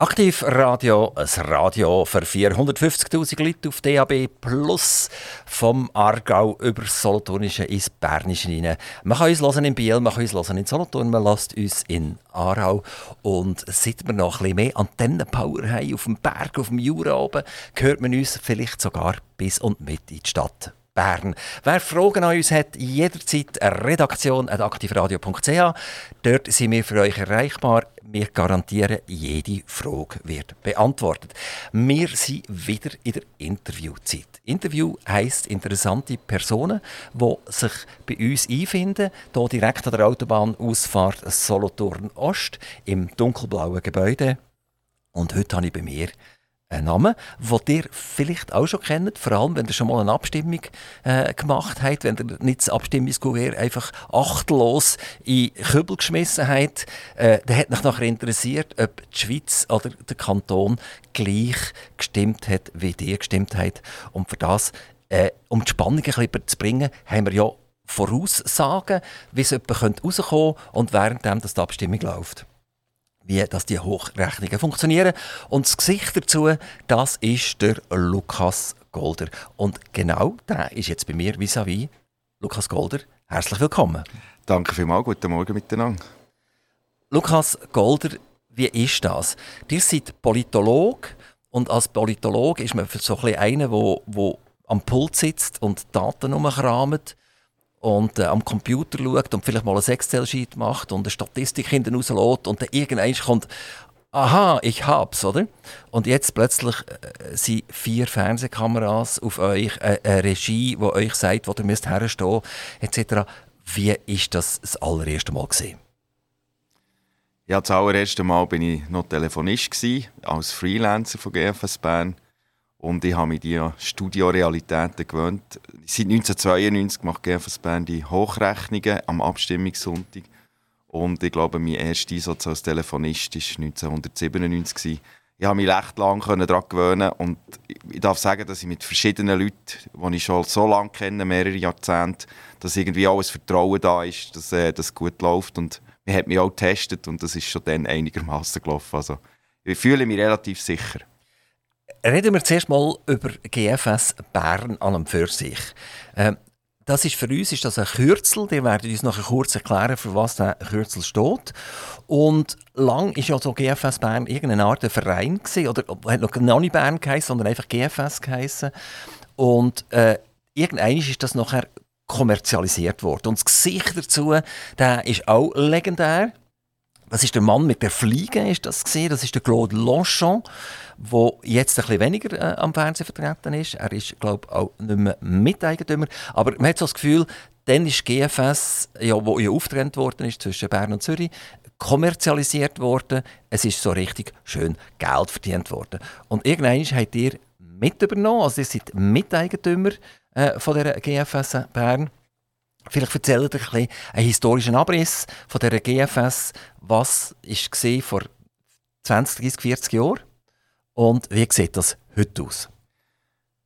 Aktiv Radio, ein Radio für 450.000 Leute auf DAB Plus vom Aargau über das Solothurnische ins Bernische rein. Man kann uns hören in Biel, man kann uns hören in Solothurn, man lässt uns in Aarau. Und seit wir noch ein bisschen mehr Antennenpower haben auf dem Berg, auf dem Jura oben, hört man uns vielleicht sogar bis und mit in die Stadt Bern. Wer Fragen an uns hat, jederzeit redaktion.aktivradio.ch. Dort sind wir für euch erreichbar. Wir garantieren, jede Frage wird beantwortet. Wir sind wieder in der Interviewzeit. Interview heisst interessante Personen, die sich bei uns einfinden, hier direkt an der Autobahnausfahrt Solothurn Ost im dunkelblauen Gebäude. Und heute habe ich bei mir ein Name, den ihr vielleicht auch schon kennt, vor allem wenn ihr schon mal eine Abstimmung äh, gemacht habt, wenn ihr nicht das Abstimmungskuvert einfach achtlos in Kübel geschmissen habt, äh, dann hat mich nachher interessiert, ob die Schweiz oder der Kanton gleich gestimmt hat, wie ihr gestimmt habt. Und für das, äh, um die Spannung ein bisschen zu bringen, haben wir ja Voraussagen, wie es jemand rauskommen könnte und währenddem das die Abstimmung läuft wie dass die Hochrechnungen funktionieren. Und das Gesicht dazu, das ist der Lukas Golder. Und genau der ist jetzt bei mir vis-à-vis. -vis. Lukas Golder, herzlich willkommen. Danke vielmals, guten Morgen miteinander. Lukas Golder, wie ist das? Ihr seid Politolog und als Politolog ist man so ein einer, der am Pult sitzt und Daten umkramt und äh, am Computer schaut und vielleicht mal ein Excel-Sheet macht und eine Statistik hinten rauslässt und dann irgendwann kommt, aha, ich hab's, oder? Und jetzt plötzlich äh, sind vier Fernsehkameras auf euch, äh, eine Regie, die euch sagt, wo ihr müsst herstehen, etc. Wie ist das das allererste Mal gesehen? Ja, das allererste Mal bin ich noch Telefonist als Freelancer von GFS Bern. Und ich habe mich die Studiorealitäten gewöhnt. Seit 1992 macht GFS Bern die Hochrechnungen am Abstimmungssonntag. Und ich glaube, mein erster Einsatz als Telefonist war 1997. Ich habe mich recht lange daran gewöhnen und ich darf sagen, dass ich mit verschiedenen Leuten, die ich schon so lange kenne, mehrere Jahrzehnte, dass irgendwie alles Vertrauen da ist, dass äh, das gut läuft und man hat mich auch getestet und das ist schon dann einigermaßen gelaufen. Also ich fühle mich relativ sicher. Reden wir zuerst mal über GFS Bern an und für sich. Ähm, das ist für uns ist das ein Kürzel. Wir werden uns noch kurz erklären, für was der Kürzel steht. Und lang ist ja so GFS Bern irgendeine Art Verein gewesen, oder hat noch nicht Bern geheißen, sondern einfach GFS geheißen. Und äh, irgendwann ist das nachher kommerzialisiert worden. Und das Gesicht dazu, der ist auch legendär. Das ist der Mann mit der Fliege, ist das gesehen. Das ist der Claude Longchamp der jetzt ein bisschen weniger äh, am Fernsehen vertreten ist. Er ist, glaube ich, auch nicht mehr Miteigentümer. Aber man hat so das Gefühl, dann ist GFS, ja, wo ja aufgetrennt worden ist zwischen Bern und Zürich, kommerzialisiert worden. Es ist so richtig schön Geld verdient worden. Und irgendwann habt ihr mit übernommen, also ihr seid Miteigentümer äh, von der GFS Bern. Vielleicht erzählt ihr ein bisschen einen historischen Abriss von der GFS. Was war vor 20, 30, 40 Jahren? Und wie sieht das heute aus?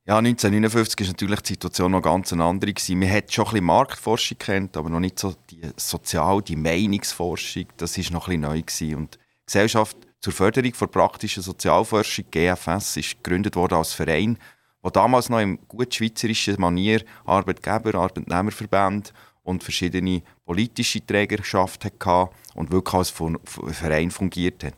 Ja, 1959 war natürlich die Situation noch ganz eine andere. Man hat schon ein bisschen Marktforschung kennt, aber noch nicht so die Sozial-, die Meinungsforschung. Das war noch ein bisschen neu. Und die Gesellschaft zur Förderung der praktischen Sozialforschung, GFS, ist gegründet worden als Verein, der damals noch in gut schweizerischen Manier Arbeitgeber, Arbeitnehmerverbände und verschiedene politische Trägerschaft hatte und wirklich als Verein fungiert hat.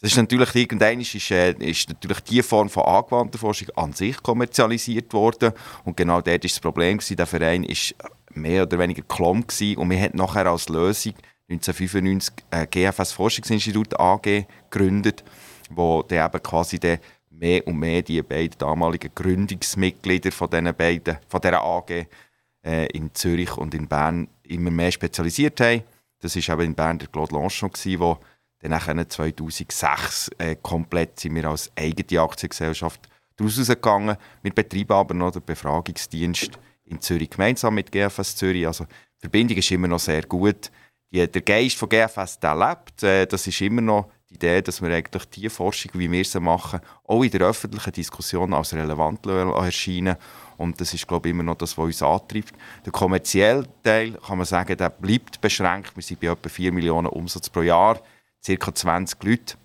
Das ist natürlich irgendwann ist, äh, ist natürlich die Form von angewandter Forschung an sich kommerzialisiert worden. Und genau dort ist das Problem gewesen, der Verein ist mehr oder weniger Klom und wir hat nachher als Lösung 1995 ein GFS Forschungsinstitut AG gegründet, wo der eben quasi der mehr und mehr die beiden damaligen Gründungsmitglieder von diesen beiden, von dieser AG äh, in Zürich und in Bern immer mehr spezialisiert haben. Das war eben in Bern der Claude Lanchon, der dann nachher 2006 äh, komplett sind wir als eigene Aktiengesellschaft daraus gegangen. Wir betreiben aber noch den Befragungsdienst in Zürich gemeinsam mit GFS Zürich. Also die Verbindung ist immer noch sehr gut. Die, der Geist von GFS der lebt. Äh, das ist immer noch die Idee, dass wir eigentlich die Forschung, wie wir sie machen, auch in der öffentlichen Diskussion als relevant erscheinen. Und das ist, glaube ich, immer noch das, was uns antreibt. Der kommerzielle Teil, kann man sagen, der bleibt beschränkt. Wir sind bei etwa 4 Millionen Umsatz pro Jahr ca. 20 Leute.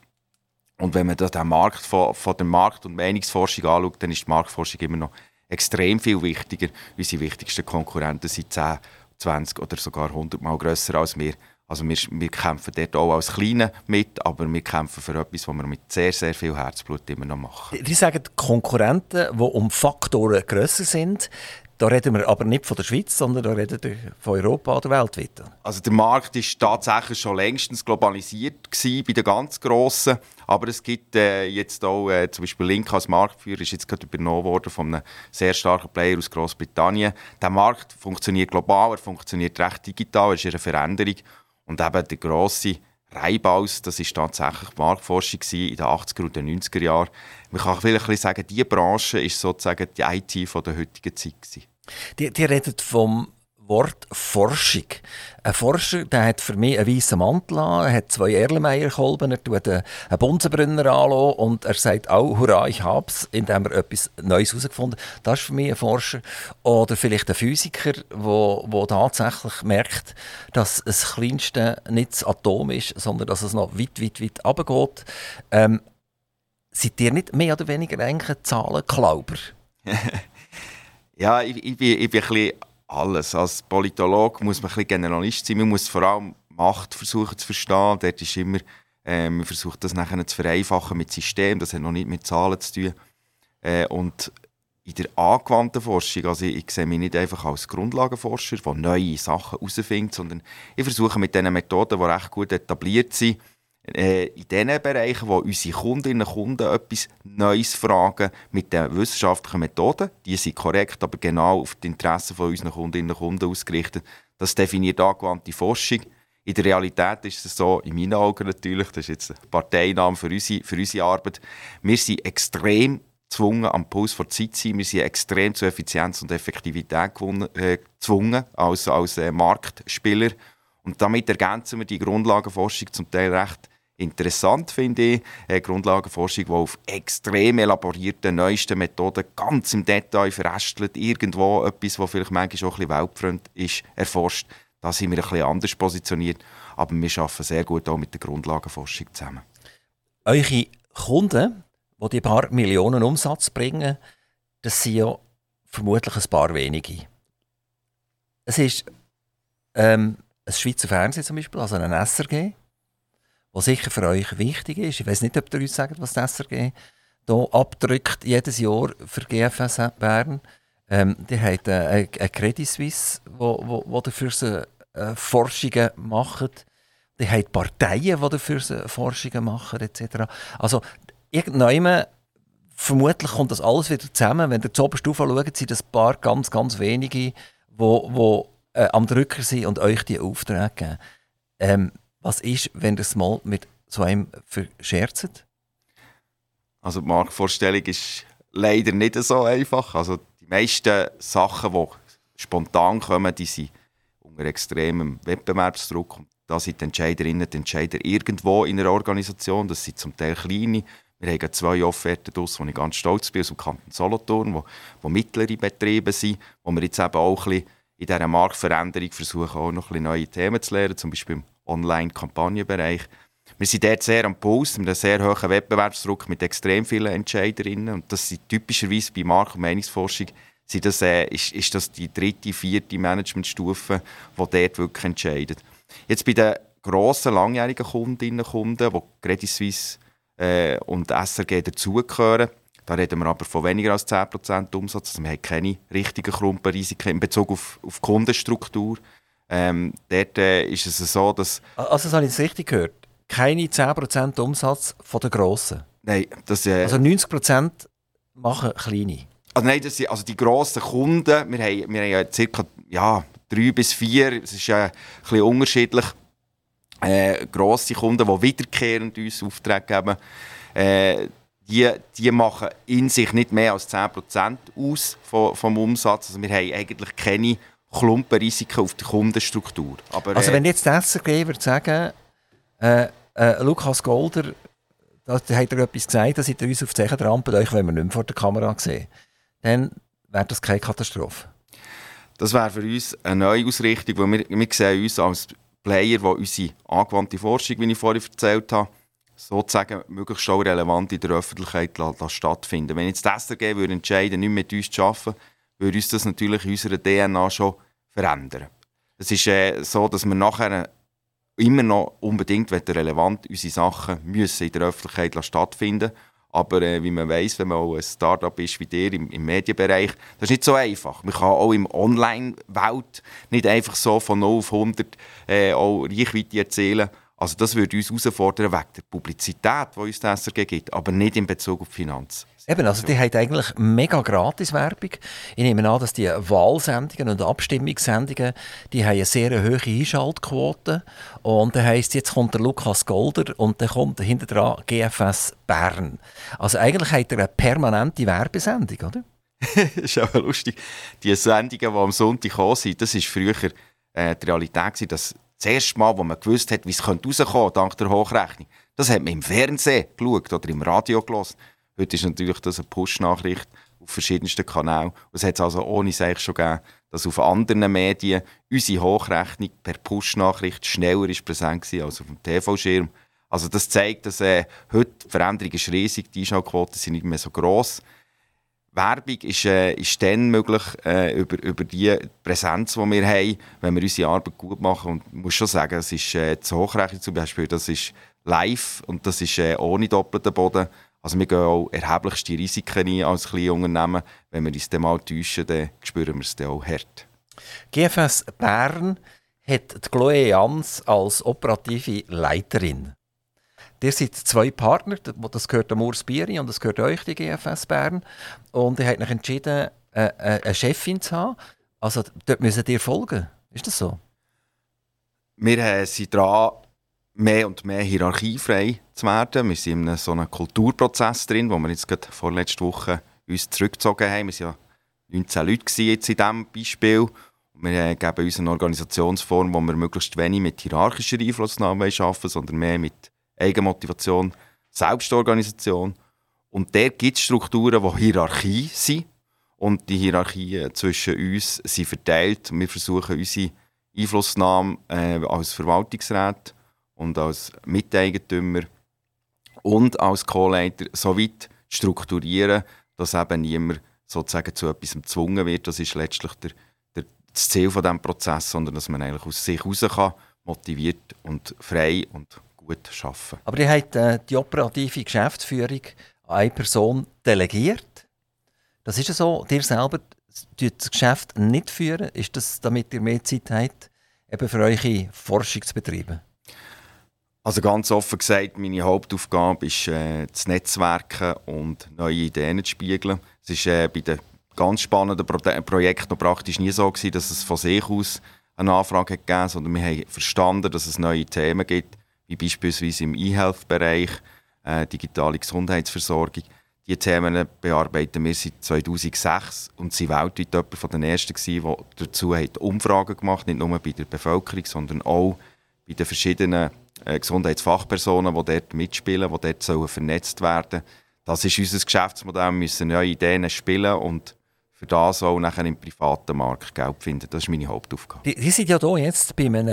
Und wenn man den Markt von, von der Markt- und Meinungsforschung anschaut, dann ist die Marktforschung immer noch extrem viel wichtiger. Unsere wichtigsten Konkurrenten sind 10, 20 oder sogar 100 Mal grösser als wir. Also wir, wir kämpfen dort auch als Kleine mit, aber wir kämpfen für etwas, was wir mit sehr, sehr viel Herzblut immer noch machen. Die sagen Konkurrenten, die um Faktoren grösser sind, da reden wir aber nicht von der Schweiz, sondern da reden wir von Europa oder weltweit. Also der Markt ist tatsächlich schon längstens globalisiert gewesen, bei den ganz Grossen. Aber es gibt äh, jetzt auch, äh, zum Beispiel Link als Marktführer ist jetzt gerade übernommen worden von einem sehr starken Player aus Großbritannien. Der Markt funktioniert global, er funktioniert recht digital, er ist in einer Veränderung. Und eben der grosse Reibaus, das ist tatsächlich Marktforschung in den 80er und den 90er Jahren. Man kann vielleicht sagen, diese Branche ist sozusagen die IT von der heutigen Zeit. Die, die redet vom Wort Forschung. Ein Forscher der hat für mich einen weißen Mantel an, er hat zwei Erlenmeyer-Kolben, er tut einen Bunsenbrunner an und er sagt auch, hurra, ich hab's, indem er etwas Neues herausgefunden hat. Das ist für mich ein Forscher. Oder vielleicht ein Physiker, der tatsächlich merkt, dass das Kleinste nicht das Atom ist, sondern dass es noch weit, weit, weit runtergeht. Ähm, seid ihr nicht mehr oder weniger eigentlich Zahlenklauber? Ja, ich, ich, bin, ich bin ein bisschen alles. Als Politologe muss man ein bisschen Generalist sein. Man muss vor allem Macht versuchen zu verstehen. Dort ist immer, äh, man versucht das nachher zu vereinfachen mit System. Das hat noch nicht mit Zahlen zu tun. Äh, und in der angewandten Forschung, also ich, ich sehe mich nicht einfach als Grundlagenforscher, der neue Sachen herausfindet, sondern ich versuche mit diesen Methoden, die recht gut etabliert sind, äh, in den Bereichen, wo unsere Kundinnen und Kunden etwas Neues fragen, mit den wissenschaftlichen Methoden, die sind korrekt, aber genau auf die Interessen von unseren Kundinnen und Kunden ausgerichtet. Das definiert angewandte Forschung. In der Realität ist es so, in meinen Augen natürlich, das ist jetzt ein Parteiname für unsere, für unsere Arbeit, wir sind extrem gezwungen, am Puls der Zeit zu sein. Wir sind extrem zu Effizienz und Effektivität äh, gezwungen als, als äh, Marktspieler. Und damit ergänzen wir die Grundlagenforschung zum Teil recht interessant, finde ich. Eine Grundlagenforschung, die auf extrem elaborierten, neuesten Methoden ganz im Detail verästelt, irgendwo etwas, was vielleicht manchmal auch ein bisschen weltfremd ist, erforscht. Da sind wir ein bisschen anders positioniert, aber wir arbeiten sehr gut auch mit der Grundlagenforschung zusammen. Eure Kunden, die die paar Millionen Umsatz bringen, das sind ja vermutlich ein paar wenige. Es ist ähm, ein Schweizer Fernsehen zum Beispiel, also ein SRG, was sicher für euch wichtig ist. Ich weiß nicht, ob ihr uns sagt, was das SRG hier abdrückt jedes Jahr für GFS Bern. Ähm, die haben äh, eine Credit Suisse, wo dafür so, äh, Forschungen macht. Die haben Parteien, die dafür so Forschungen machen, etc. Also, irgendwann vermutlich kommt das alles wieder zusammen. Wenn ihr zur Oberstufe schaut, sind das ein paar ganz, ganz wenige, die äh, am Drücker sind und euch die Aufträge geben. Ähm, was ist, wenn ihr es mal mit so einem verscherzt? Also die Marktvorstellung ist leider nicht so einfach. Also die meisten Sachen, die spontan kommen, die sind unter extremem Wettbewerbsdruck. Und da sind die Entscheiderinnen und Entscheider irgendwo in einer Organisation. Das sind zum Teil kleine. Wir haben zwei Offerten aus, wo ich ganz stolz bin, aus dem Kanton Solothurn, wo, wo mittlere Betriebe sind, wo wir jetzt eben auch ein bisschen in dieser Marktveränderung versuchen, auch noch ein bisschen neue Themen zu lernen, zum Beispiel Online-Kampagnenbereich. Wir sind dort sehr am Puls, mit einem sehr hohen Wettbewerbsdruck mit extrem vielen Entscheiderinnen. Und das sind typischerweise bei Markt- und Meinungsforschung sind das, äh, ist, ist das die dritte, vierte Managementstufe, die dort wirklich entscheidet. Jetzt bei den grossen, langjährigen Kundinnen und Kunden, die Credit Suisse äh, und SRG dazugehören, da reden wir aber von weniger als 10% Umsatz. Also wir haben keine richtigen Klumpenrisiken in Bezug auf, auf Kundenstruktur. Ähm, dort äh, ist es so, dass... Also das habe ich jetzt richtig gehört. Keine 10% Umsatz von den Grossen? Nein, das... Äh, also 90% machen kleine? Also nein, das sind also die grossen Kunden. Wir haben, wir haben ja circa ja, drei bis vier, es ist äh, ein bisschen unterschiedlich, äh, grosse Kunden, die wiederkehrend uns Aufträge geben. Äh, die, die machen in sich nicht mehr als 10% aus vom, vom Umsatz. Also wir haben eigentlich keine Klumpenrisiken auf die Kundenstruktur. Aber, also wenn jetzt der SRG würde sagen, äh, äh, Lukas Golder, da hat er etwas gesagt, da seid ihr uns auf die Zechen trampelt, euch wenn wir nicht mehr vor der Kamera sehen, dann wäre das keine Katastrophe. Das wäre für uns eine neue Ausrichtung, weil wir, wir sehen uns als Player, der unsere angewandte Forschung, wie ich vorhin erzählt habe, sozusagen möglichst auch relevant in der Öffentlichkeit stattfinden. Wenn jetzt das SRG würde entscheiden, nicht mit uns zu arbeiten, würde uns das natürlich in unserer DNA schon verändern. Es ist äh, so, dass wir nachher immer noch unbedingt relevant unsere Sachen müssen in der Öffentlichkeit stattfinden aber äh, wie man weiß, wenn man auch ein Startup ist wie dir im, im, Medienbereich, das ist nicht so einfach. Man kann auch im Online-Welt nicht einfach so von 0 auf 100 äh, auch Reichweite erzielen. Also das würde uns herausfordern wegen der Publizität, die uns das SRG gibt, aber nicht in Bezug auf Finanz. Eben, also die haben eigentlich mega gratis Werbung. Ich nehme an, dass die Wahlsendungen und Abstimmungssendungen, die haben eine sehr hohe Einschaltquote. Und das heisst, jetzt kommt der Lukas Golder und dann kommt hinter dran GFS Bern. Also eigentlich hat er eine permanente Werbesendung, oder? das ist aber lustig. Die Sendungen, die am Sonntag gekommen sind, das war früher äh, die Realität, dass das erste Mal, wo man gewusst hat, wie es rauskommen könnte, dank der Hochrechnung, das hat man im Fernsehen geschaut oder im Radio gelesen. Heute ist natürlich das eine Push-Nachricht auf verschiedensten Kanälen. es hat also ohne sich schon gegeben, dass auf anderen Medien unsere Hochrechnung per Push-Nachricht schneller ist präsent war als auf dem TV-Schirm. Also das zeigt, dass äh, heute die Veränderung ist riesig, die Einschaltquoten sind nicht mehr so gross. Werbung ist, äh, ist dann möglich äh, über, über die Präsenz, die wir haben, wenn wir unsere Arbeit gut machen. Und ich muss schon sagen, das ist äh, die Hochrechnung zum Beispiel, das ist live und das ist äh, ohne doppelten Boden. Also wir gehen auch erheblichste Risiken ein als kleine Unternehmen. Wenn wir uns dann mal täuschen, dann spüren wir es dann auch hart. GFS Bern hat die Chloe Jans als operative Leiterin. Ihr seid zwei Partner, das gehört dem Urs Bieri und das gehört euch, die GFS Bern. Und ihr habt euch entschieden, äh, äh, eine Chefin zu haben. Also dort müssen ihr folgen. Ist das so? Wir äh, sind dran, mehr und mehr hierarchiefrei zu werden. Wir sind in so einem Kulturprozess drin, wo wir jetzt gerade vorletzte Woche uns zurückgezogen haben. Wir waren ja 19 Leute jetzt in diesem Beispiel. Wir äh, geben uns eine Organisationsform, wo wir möglichst wenig mit hierarchischer Einflussnahme arbeiten, sondern mehr mit Eigenmotivation, Selbstorganisation. Und der gibt es Strukturen, die Hierarchie sind. Und die Hierarchien zwischen uns sind verteilt. Wir versuchen unsere Einflussnahme äh, als Verwaltungsrat und als Miteigentümer und als Co-Leiter so weit strukturieren, dass eben niemand sozusagen zu etwas gezwungen wird. Das ist letztlich der, der, das Ziel von diesem Prozess, sondern dass man eigentlich aus sich heraus kann, motiviert und frei und gut arbeiten. Aber ihr habt äh, die operative Geschäftsführung an eine Person delegiert. Das ist ja so, ihr selber das Geschäft nicht führen. Ist das, damit ihr mehr Zeit habt, eben für eure Forschung zu betreiben? Also ganz offen gesagt, meine Hauptaufgabe ist, äh, das Netzwerken und neue Ideen zu spiegeln. Es ist äh, bei den ganz spannenden Pro Projekten noch praktisch nie so gewesen, dass es von sich aus eine Anfrage gegeben hat, sondern wir haben verstanden, dass es neue Themen gibt, wie beispielsweise im E-Health-Bereich, äh, digitale Gesundheitsversorgung. Diese Themen bearbeiten wir seit 2006 und sind weltweit jemand von den ersten gewesen, die dazu Umfragen gemacht haben, nicht nur bei der Bevölkerung, sondern auch bei den verschiedenen Gesundheitsfachpersonen, die dort mitspielen, die dort sollen vernetzt werden Das ist unser Geschäftsmodell. Wir müssen neue Ideen spielen und für das auch nachher im privaten Markt Geld finden. Das ist meine Hauptaufgabe. Sie sind ja hier jetzt bei einem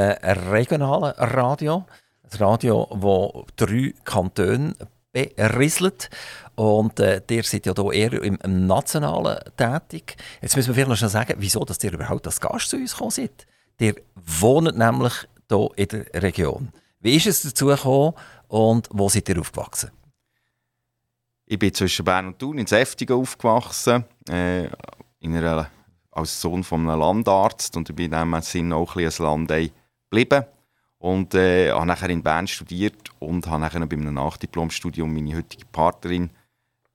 regionalen Radio. Ein Radio, das drei Kantone berieselt. Und äh, ihr seid ja hier eher im, Nationalen tätig. Jetzt müssen wir vielleicht noch sagen, wieso dass ihr überhaupt als Gast zu uns gekommen seid. Ihr wohnt nämlich hier in der Region. Wie ist es dazu gekommen und wo seid ihr aufgewachsen? Ich bin zwischen Bern und Thun in Säftigen aufgewachsen, äh, in einer, als Sohn von einem Landarzt und ich bin in diesem Sinne auch ein, ein Landei geblieben. Und äh, habe nachher in Bern studiert und habe nachher bei einem Nachdiplomstudium meine heutige Partnerin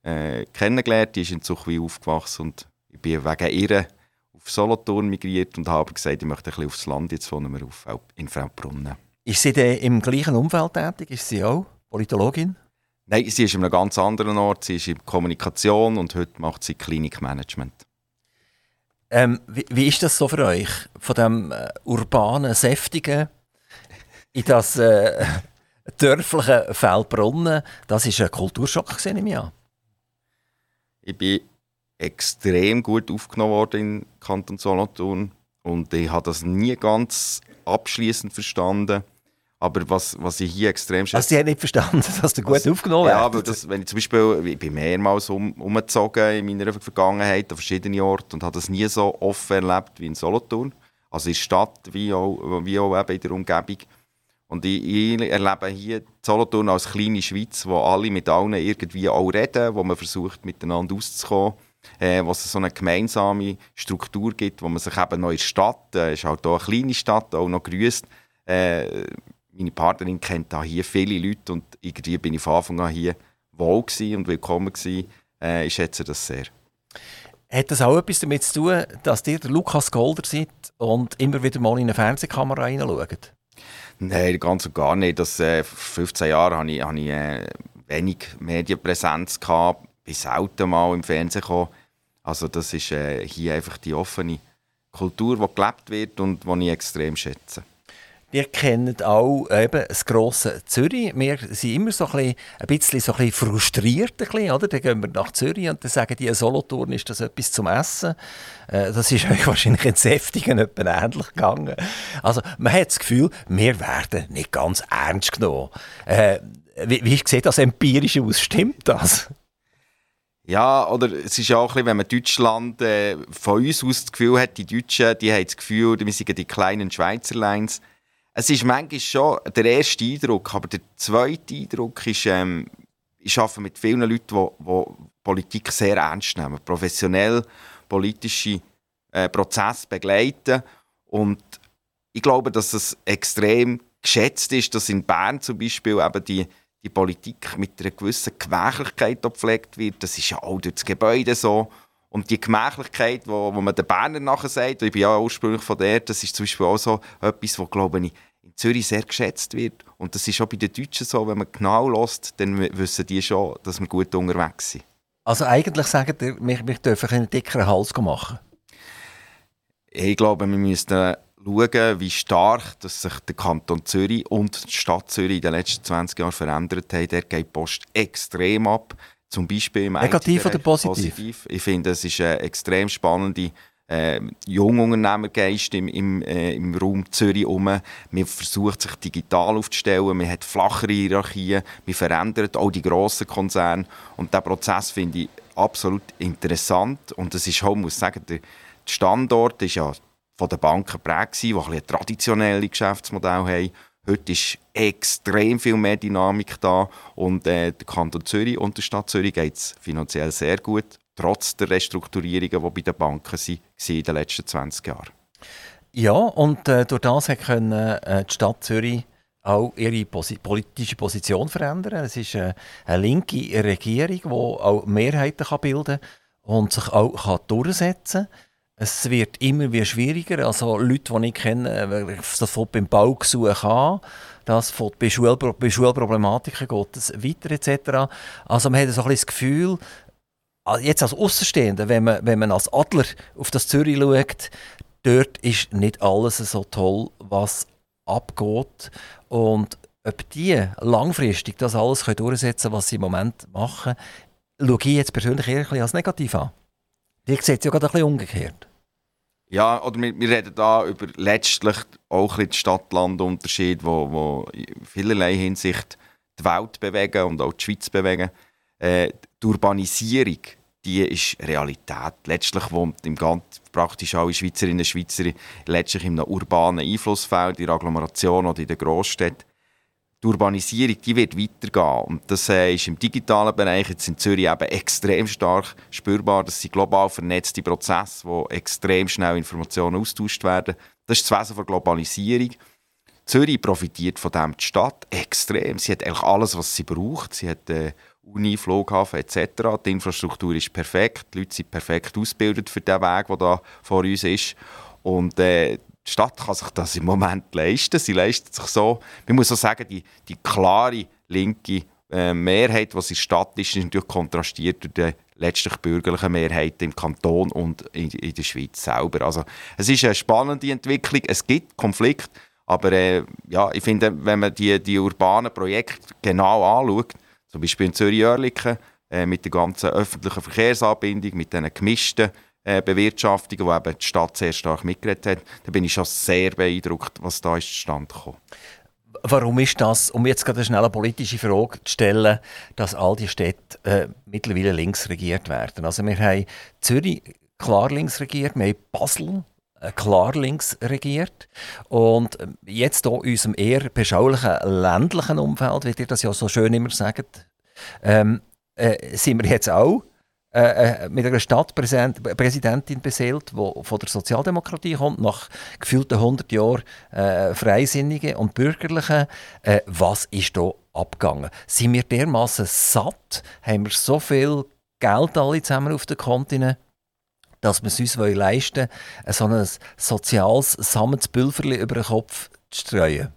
äh, kennengelernt. Die ist in Zuchwil aufgewachsen und ich bin wegen ihr auf Solothurn migriert und habe gesagt, ich möchte ein bisschen aufs Land. Jetzt wohnen wir auf, in Fraubrunnen. Ist sie denn im gleichen Umfeld tätig? Ist sie auch Politologin? Nein, sie ist in einem ganz anderen Ort. Sie ist in Kommunikation und heute macht sie Klinikmanagement. Ähm, wie, wie, ist das so für euch? Von dem äh, urbanen, säftigen in das äh, dörfliche Feldbrunnen, das war ein Kulturschock, gesehen ich Ich bin extrem gut aufgenommen worden in Kanton Solothurn und ich habe das nie ganz abschließend verstanden Aber was, was ich hier extrem schätze... Also sie haben nicht verstanden, dass du gut was, aufgenommen Ja, aber das, wenn ich zum Beispiel, ich bin mehrmals um, umgezogen in meiner Vergangenheit an verschiedenen Orten und habe das nie so offen erlebt wie in Solothurn. Also in der Stadt wie auch, wie auch eben in der Umgebung. Und ich, ich erlebe hier Solothurn als kleine Schweiz, wo alle mit allen irgendwie auch reden, wo man versucht miteinander auszukommen, äh, wo es so eine gemeinsame Struktur gibt, wo man sich eben noch in der Stadt, äh, ist halt auch eine kleine Stadt, auch noch grüßt. Äh, meine Partnerin kennt da hier viele Leute und irgendwie bin ich von Anfang an hier wohl und willkommen gewesen. Äh, ich schätze das sehr. Hat das auch etwas damit zu tun, dass ihr der Lukas Golder seid und immer wieder mal in eine Fernsehkamera reinschaut? Nein, ganz und gar nicht. Das, äh, vor 15 Jahren hatte ich, hatte ich äh, wenig Medienpräsenz, gehabt, bin selten mal im Fernsehen gekommen. Also das ist äh, hier einfach die offene Kultur, die gelebt wird und die ich extrem schätze. Wir kennen auch eben das grosse Zürich. Wir sind immer so ein bisschen, ein bisschen frustriert. Ein bisschen, oder? Dann gehen wir nach Zürich und dann sagen die, Solothurn ist das etwas zum Essen. Äh, das ist euch wahrscheinlich in Säftigen etwas ähnlich gegangen. Also man hat das Gefühl, wir werden nicht ganz ernst genommen. Äh, wie, wie sieht das empirisch aus? Stimmt das? Ja, oder es ist ja auch ein bisschen, wenn man Deutschland äh, von uns aus das Gefühl hat, die Deutschen, die haben das Gefühl, wir sind die kleinen Schweizer Lines es ist manchmal schon der erste Eindruck, aber der zweite Eindruck ist, ähm, ich arbeite mit vielen Leuten, die, die Politik sehr ernst nehmen, professionell politische äh, Prozesse begleiten und ich glaube, dass es extrem geschätzt ist, dass in Bern zum Beispiel eben die, die Politik mit einer gewissen Gemächlichkeit gepflegt wird. Das ist ja auch durch das Gebäude so. Und die Gemächlichkeit, wo, wo man den Berner nachher sagt, ich bin ja ursprünglich von der, das ist zum Beispiel auch so etwas, was, glaube ich, in Zürich sehr geschätzt wird. Und das ist auch bei den Deutschen so, wenn man genau lässt, dann wissen die schon, dass wir gut unterwegs sind. Also eigentlich sagen wir, wir, wir dürfen einen dickeren Hals machen? Ich glaube, wir müssen schauen, wie stark dass sich der Kanton Zürich und die Stadt Zürich in den letzten 20 Jahren verändert haben. Der geht die Post extrem ab. Zum Beispiel im Negativ oder positiv? positiv? Ich finde, es ist eine extrem spannende äh, Jungunternehmergeist im, im, äh, im Raum Zürich herum. Man versucht sich digital aufzustellen, man hat flachere Hierarchien, man verändert auch die grossen Konzerne. Und diesen Prozess finde ich absolut interessant. Und es ist auch, muss sagen, der Standort ist ja von den Banken geprägt, die ein traditionelle Geschäftsmodell haben. Heute ist extrem viel mehr Dynamik da und äh, der Kanton Zürich und der Stadt Zürich geht es finanziell sehr gut, trotz der Restrukturierungen, die bei den Banken waren in den letzten 20 Jahren. Ja, und äh, durch das können äh, die Stadt Zürich auch ihre Posi politische Position verändern. Es ist äh, eine linke Regierung, die auch Mehrheiten kann bilden und sich auch kann durchsetzen kann. Es wird immer wieder schwieriger. Also Leute, die ich kenne, das fängt beim Baugesuch an, das fängt bei, Schul bei Schulproblematiken geht es weiter etc. Also man hat so ein das Gefühl, jetzt als Außenstehender, wenn man, wenn man als Adler auf das Zürich schaut, dort ist nicht alles so toll, was abgeht. Und ob die langfristig das alles durchsetzen können, was sie im Moment machen, schaue ich jetzt persönlich eher als negativ an. Die sieht es ja gerade ein bisschen umgekehrt. Ja, oder wir, wir reden da über letztlich auch ein den Stadt-Land-Unterschied, wo, wo in vielerlei Hinsicht die Welt bewegen und auch die Schweiz bewegen. Äh, die Urbanisierung, die ist Realität. Letztlich wohnt im ganz praktisch alle Schweizerinnen und Schweizer letztlich in einem urbanen Einflussfeld, in der Agglomeration oder in der Großstadt die Urbanisierung die wird weitergehen. Und das äh, ist im digitalen Bereich jetzt in Zürich eben extrem stark spürbar. Das sind global vernetzte Prozesse, wo extrem schnell Informationen austauscht werden. Das ist das Wesen der Globalisierung. Zürich profitiert von dem die Stadt extrem. Sie hat eigentlich alles, was sie braucht. Sie hat äh, Uni, Flughafen etc. Die Infrastruktur ist perfekt. Die Leute sind perfekt ausgebildet für den Weg, der da vor uns ist. Und äh, die Stadt kann sich das im Moment leisten. Sie leistet sich so, man muss auch sagen, die, die klare linke äh, Mehrheit, die in der Stadt ist, ist natürlich kontrastiert durch die letztlich bürgerliche Mehrheit im Kanton und in, in, der Schweiz selber. Also es ist eine spannende Entwicklung, es gibt Konflikte, aber äh, ja, ich finde, wenn man die, die urbanen Projekte genau anschaut, zum Beispiel in Zürich-Oerlikon, äh, mit der ganzen öffentlichen Verkehrsanbindung, mit diesen gemischten äh, Bewirtschaftung, wo eben die Stadt sehr stark mitgeredet hat, da bin ich schon sehr beeindruckt, was da ist zustande gekommen. warum ist das, um jetzt gerade eine schnelle politische Frage zu stellen, dass all die Städte äh, mittlerweile links regiert werden? Also wir haben Zürich klar links regiert, wir haben Basel äh, klar links regiert. Und ähm, jetzt hier in unserem eher beschaulichen ländlichen Umfeld, wie ihr das ja so schön immer sagt, ähm, äh, sind wir jetzt auch äh, äh mit einer Stadtpräsidentin beseelt, die von der Sozialdemokratie kommt, nach gefühlten 100 Jahren äh, Freisinnige und Bürgerliche. Äh, was ist da abgegangen? Sind wir dermaßen satt? Haben wir so viel Geld alle zusammen auf dem Kontinent? dass wir es uns leisten wollen, so ein soziales Sammelspülverli über den Kopf zu streuen?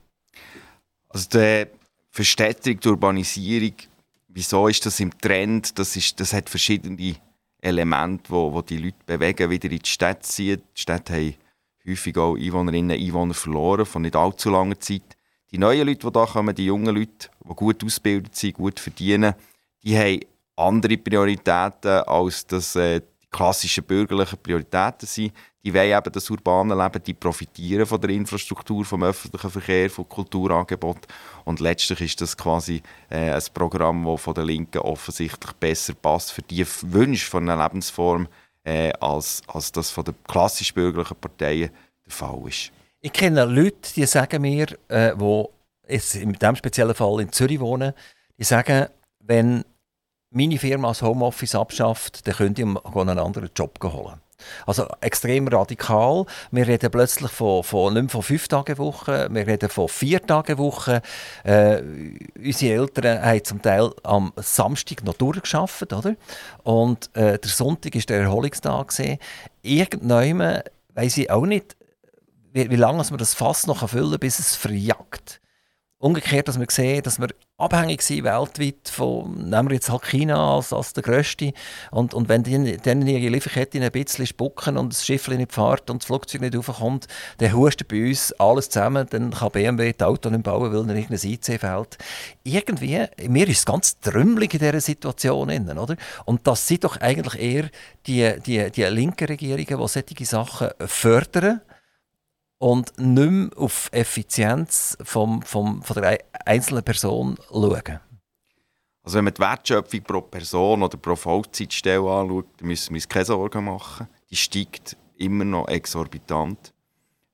Also die Verstädterung, die Urbanisierung, wieso ist das im Trend? Das, ist, das hat verschiedene Elemente, wo, wo die Leute bewegen, wieder in die Stadt ziehen. Die Städte haben häufig auch Einwohnerinnen und Einwohner verloren, von nicht allzu langer Zeit. Die neuen Leute, die da kommen, die jungen Leute, die gut ausgebildet sind, gut verdienen, die haben andere Prioritäten als das äh, klassischen bürgerlichen Prioritäten sind. Die wollen eben das urbane Leben, die profitieren von der Infrastruktur, vom öffentlichen Verkehr, vom Kulturangebot. Und letztlich ist das quasi äh, ein Programm, das von der Linken offensichtlich besser passt für die Wünsche von einer Lebensform, äh, als, als das von den klassisch bürgerlichen Parteien der Fall ist. Ich kenne Leute, die sagen mir, äh, die in diesem speziellen Fall in Zürich wohnen, die sagen, wenn meine Firma das Homeoffice abschafft, dann könnt ihr einen anderen Job holen. Also extrem radikal. Wir reden plötzlich von, von, nicht mehr von fünf Tagen Woche, wir reden von vier Tagen Woche. Äh, unsere Eltern haben zum Teil am Samstag noch durchgeschafft, oder? Und äh, der Sonntag war der Erholungstag. Irgendwann weiß ich auch nicht, wie, wie lange man das Fass noch füllen kann, bis es verjagt. Umgekehrt, dass wir sehen, dass wir abhängig sind weltweit von, nehmen wir jetzt halt China als, als der Größte. Und, und wenn dann ihre Lieferketten ein bisschen spucken und das Schiff nicht fährt und das Flugzeug nicht raufkommt, dann hustet bei uns alles zusammen, dann kann BMW das Auto nicht bauen, weil nicht ein IC fehlt. Irgendwie, mir ist es ganz trümmelig in dieser Situation. Innen, oder? Und das sind doch eigentlich eher die, die, die linken Regierungen, die solche Sachen fördern und nicht mehr auf Effizienz vom, vom, von der einzelnen Person schauen. Also wenn man die Wertschöpfung pro Person oder pro Vollzeitstelle anschaut, dann müssen wir uns keine Sorgen machen. Die steigt immer noch exorbitant.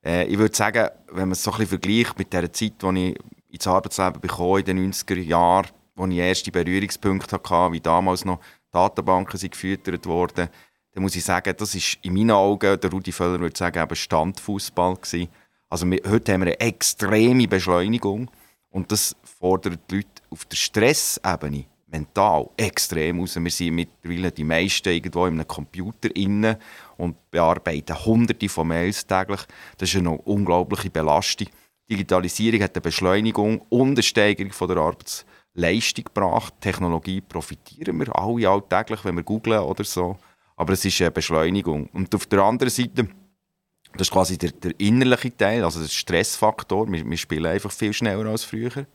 Äh, ich würde sagen, wenn man es so ein bisschen vergleicht mit der Zeit, die ich ins Arbeitsleben bekam, in den 90er Jahren, wo ich erste Berührungspunkte hatte, wie damals noch Datenbanken sind gefüttert wurden, dann muss ich sagen, das ist in meinen Augen, der Rudi Völler würde sagen, eben Standfußball gewesen. Also wir, heute haben wir eine extreme Beschleunigung und das fordert die Leute auf der Stressebene mental extrem aus. Wir sind mittlerweile die meisten irgendwo in einem Computer inne und bearbeiten hunderte von Mails täglich. Das ist eine unglaubliche Belastung. Digitalisierung hat eine Beschleunigung und eine Steigerung von der Arbeitsleistung gebracht. Technologie profitieren wir alle alltäglich, wenn wir googlen oder so. Aber es ist eine Beschleunigung. Und auf der anderen Seite, das ist quasi der, der innerliche Teil, also der Stressfaktor. Wir, wir, spielen einfach viel schneller als früher.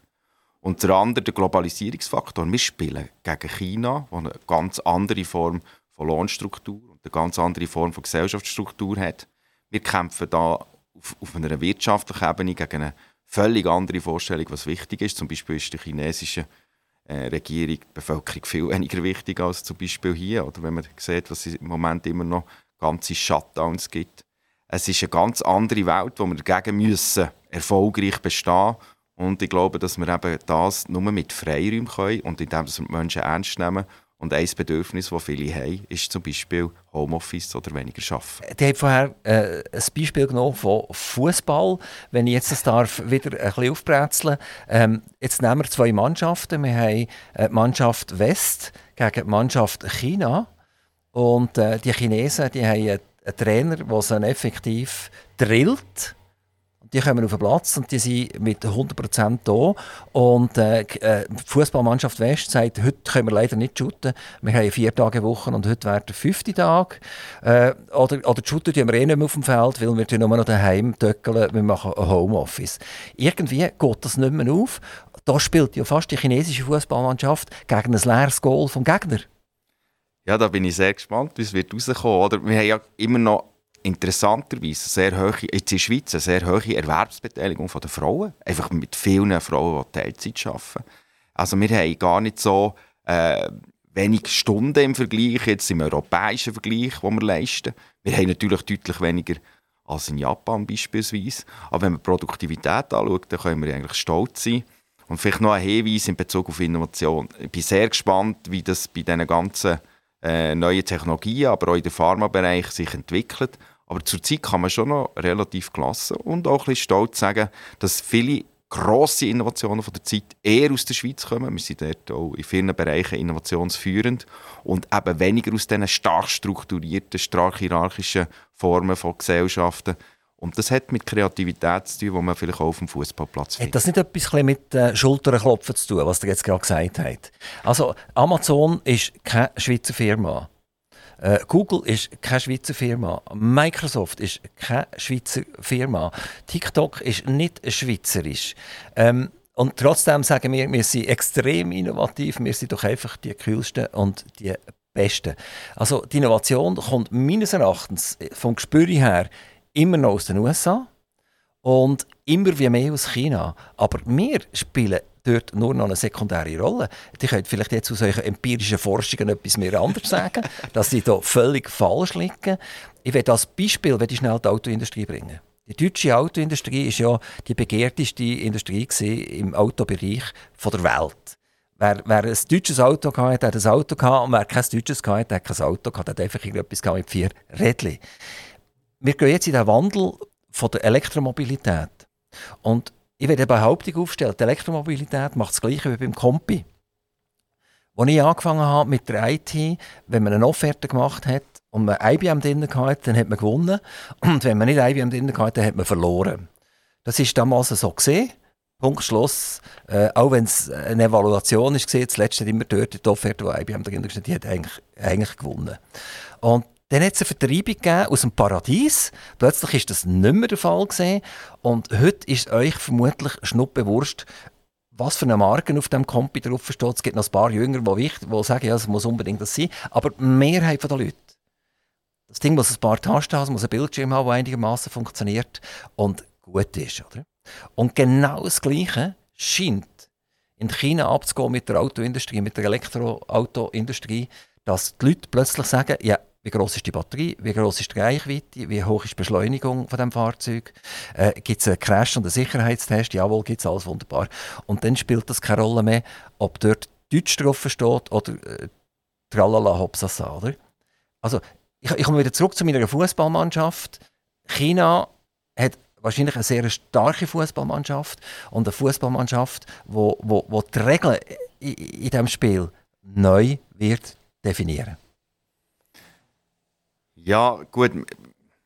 Und der andere, der Globalisierungsfaktor. Wir spielen gegen China, das eine ganz andere Form von Lohnstruktur und eine ganz andere Form von Gesellschaftsstruktur hat. Wir kämpfen da auf, auf einer wirtschaftlichen Ebene gegen eine völlig andere Vorstellung, was wichtig ist. Zum Beispiel ist der chinesische Regierung die Bevölkerung viel weniger wichtig als zum Beispiel hier. Oder wenn man sieht, was es im Moment immer noch ganze Shutdowns gibt. Es ist eine ganz andere Welt, wo wir dagegen müssen erfolgreich bestehen und ich glaube, dass wir eben das nur mit Freiräumen können und indem wir Menschen ernst nehmen und ein Bedürfnis, das viele haben, ist zum Beispiel Homeoffice oder weniger arbeiten. Die haben vorher äh, ein Beispiel genommen von Fußball. Wenn ich jetzt das darf, wieder ein bisschen aufbrezeln ähm, Jetzt nehmen wir zwei Mannschaften. Wir haben äh, die Mannschaft West gegen die Mannschaft China. Und äh, die Chinesen die haben einen Trainer, der sie effektiv drillt die kommen auf den Platz und die sind mit 100% da. Und äh, äh, die Fußballmannschaft West sagt, heute können wir leider nicht shooten. Wir haben vier Tage Woche und heute wäre der fünfte Tag. Äh, oder, oder shooten wir eh nicht mehr auf dem Feld, weil wir nur noch daheim töckeln, wir machen ein Homeoffice. Irgendwie geht das nicht mehr auf. Da spielt ja fast die chinesische Fußballmannschaft gegen ein leeres Goal vom Gegner. Ja, da bin ich sehr gespannt, wie es wird. Oder wir haben ja immer noch interessanterweise sehr hohe, jetzt in der Schweiz eine sehr hohe Erwerbsbeteiligung der Frauen. Einfach mit vielen Frauen, die Teilzeit arbeiten. Also wir haben gar nicht so äh, wenig Stunden im Vergleich, jetzt im europäischen Vergleich, die wir leisten. Wir haben natürlich deutlich weniger als in Japan beispielsweise. Aber wenn man Produktivität anschaut, dann können wir eigentlich stolz sein. Und vielleicht noch ein Hinweis in Bezug auf Innovation. Ich bin sehr gespannt, wie das bei diesen ganzen äh, neuen Technologien, aber auch in der Pharmabereich sich entwickelt. Aber zurzeit kann man schon noch relativ klasse und auch ein bisschen stolz sagen, dass viele grosse Innovationen von der Zeit eher aus der Schweiz kommen. Wir sind dort auch in vielen Bereichen innovationsführend und eben weniger aus diesen stark strukturierten, stark hierarchischen Formen von Gesellschaften. Und das hat mit Kreativität zu tun, die man vielleicht auch auf dem Fußballplatz findet. Hat das nicht etwas mit äh, Schulternklopfen zu tun, was ihr jetzt gerade gesagt habt? Also Amazon ist keine Schweizer Firma. Äh, Google ist keine Schweizer Firma. Microsoft ist keine Schweizer Firma. TikTok ist nicht schweizerisch. Ähm, und trotzdem sagen wir, wir sind extrem innovativ. Wir sind doch einfach die kühlsten und die besten. Also die Innovation kommt meines Erachtens vom Gespür her immer noch aus den USA und immer wie mehr aus China. Aber wir spielen dort nur noch eine sekundäre Rolle. Die könnt vielleicht jetzt aus solchen empirischen Forschungen etwas mehr anderes sagen, dass sie da völlig falsch liegen. Ich werde als Beispiel ich schnell die Autoindustrie bringen. Die deutsche Autoindustrie ist ja die begehrteste Industrie im Autobereich der Welt. Wer, wer ein deutsches Auto hatte, hat ein Auto gehabt, und wer kein deutsches hatte, hat kein Auto gehabt, hat einfach irgendetwas mit vier Rädchen. Wir gehen jetzt in den Wandel von der Elektromobilität. Und ich werde eine Behauptung aufstellen, die Elektromobilität macht das Gleiche wie beim Kompi. Als ich angefangen habe mit der IT, wenn man eine Offerte gemacht hat und man IBM drin hatte, dann hat man gewonnen. Und wenn man nicht IBM drin hatte, dann hat man verloren. Das ist damals so gesehen. Punkt Schluss. Äh, auch wenn es eine Evaluation ist, zuletzt hat immer dort die Offerte, die IBM drin war, die hat eigentlich, eigentlich gewonnen. Und dann hat es eine Vertreibung aus dem Paradies. Plötzlich ist das nicht mehr der Fall gewesen. Und heute ist euch vermutlich schnuppewurst, was für eine Marke auf dem Kompi drauf steht. Es gibt noch ein paar Jünger, die, die sagen, ja, es muss unbedingt das sein. Aber die Mehrheit der Leute, das Ding muss ein paar Tasten haben, muss ein Bildschirm haben, der einigermaßen funktioniert und gut ist. Oder? Und genau das Gleiche scheint in China abzugehen mit der Autoindustrie, mit der Elektroautoindustrie, dass die Leute plötzlich sagen, ja, wie groß ist die Batterie? Wie groß ist die Reichweite? Wie hoch ist die Beschleunigung von dem Fahrzeug? Äh, gibt es einen Crash und einen Sicherheitstest? Jawohl, gibt es alles wunderbar. Und dann spielt das keine Rolle mehr, ob dort Deutsch drauf steht oder äh, Tralala Hopsasa, oder? Also, ich, ich komme wieder zurück zu meiner Fußballmannschaft. China hat wahrscheinlich eine sehr starke Fußballmannschaft und eine Fußballmannschaft, wo, wo, wo die Regeln in, in diesem Spiel neu wird definieren. Ja, gut.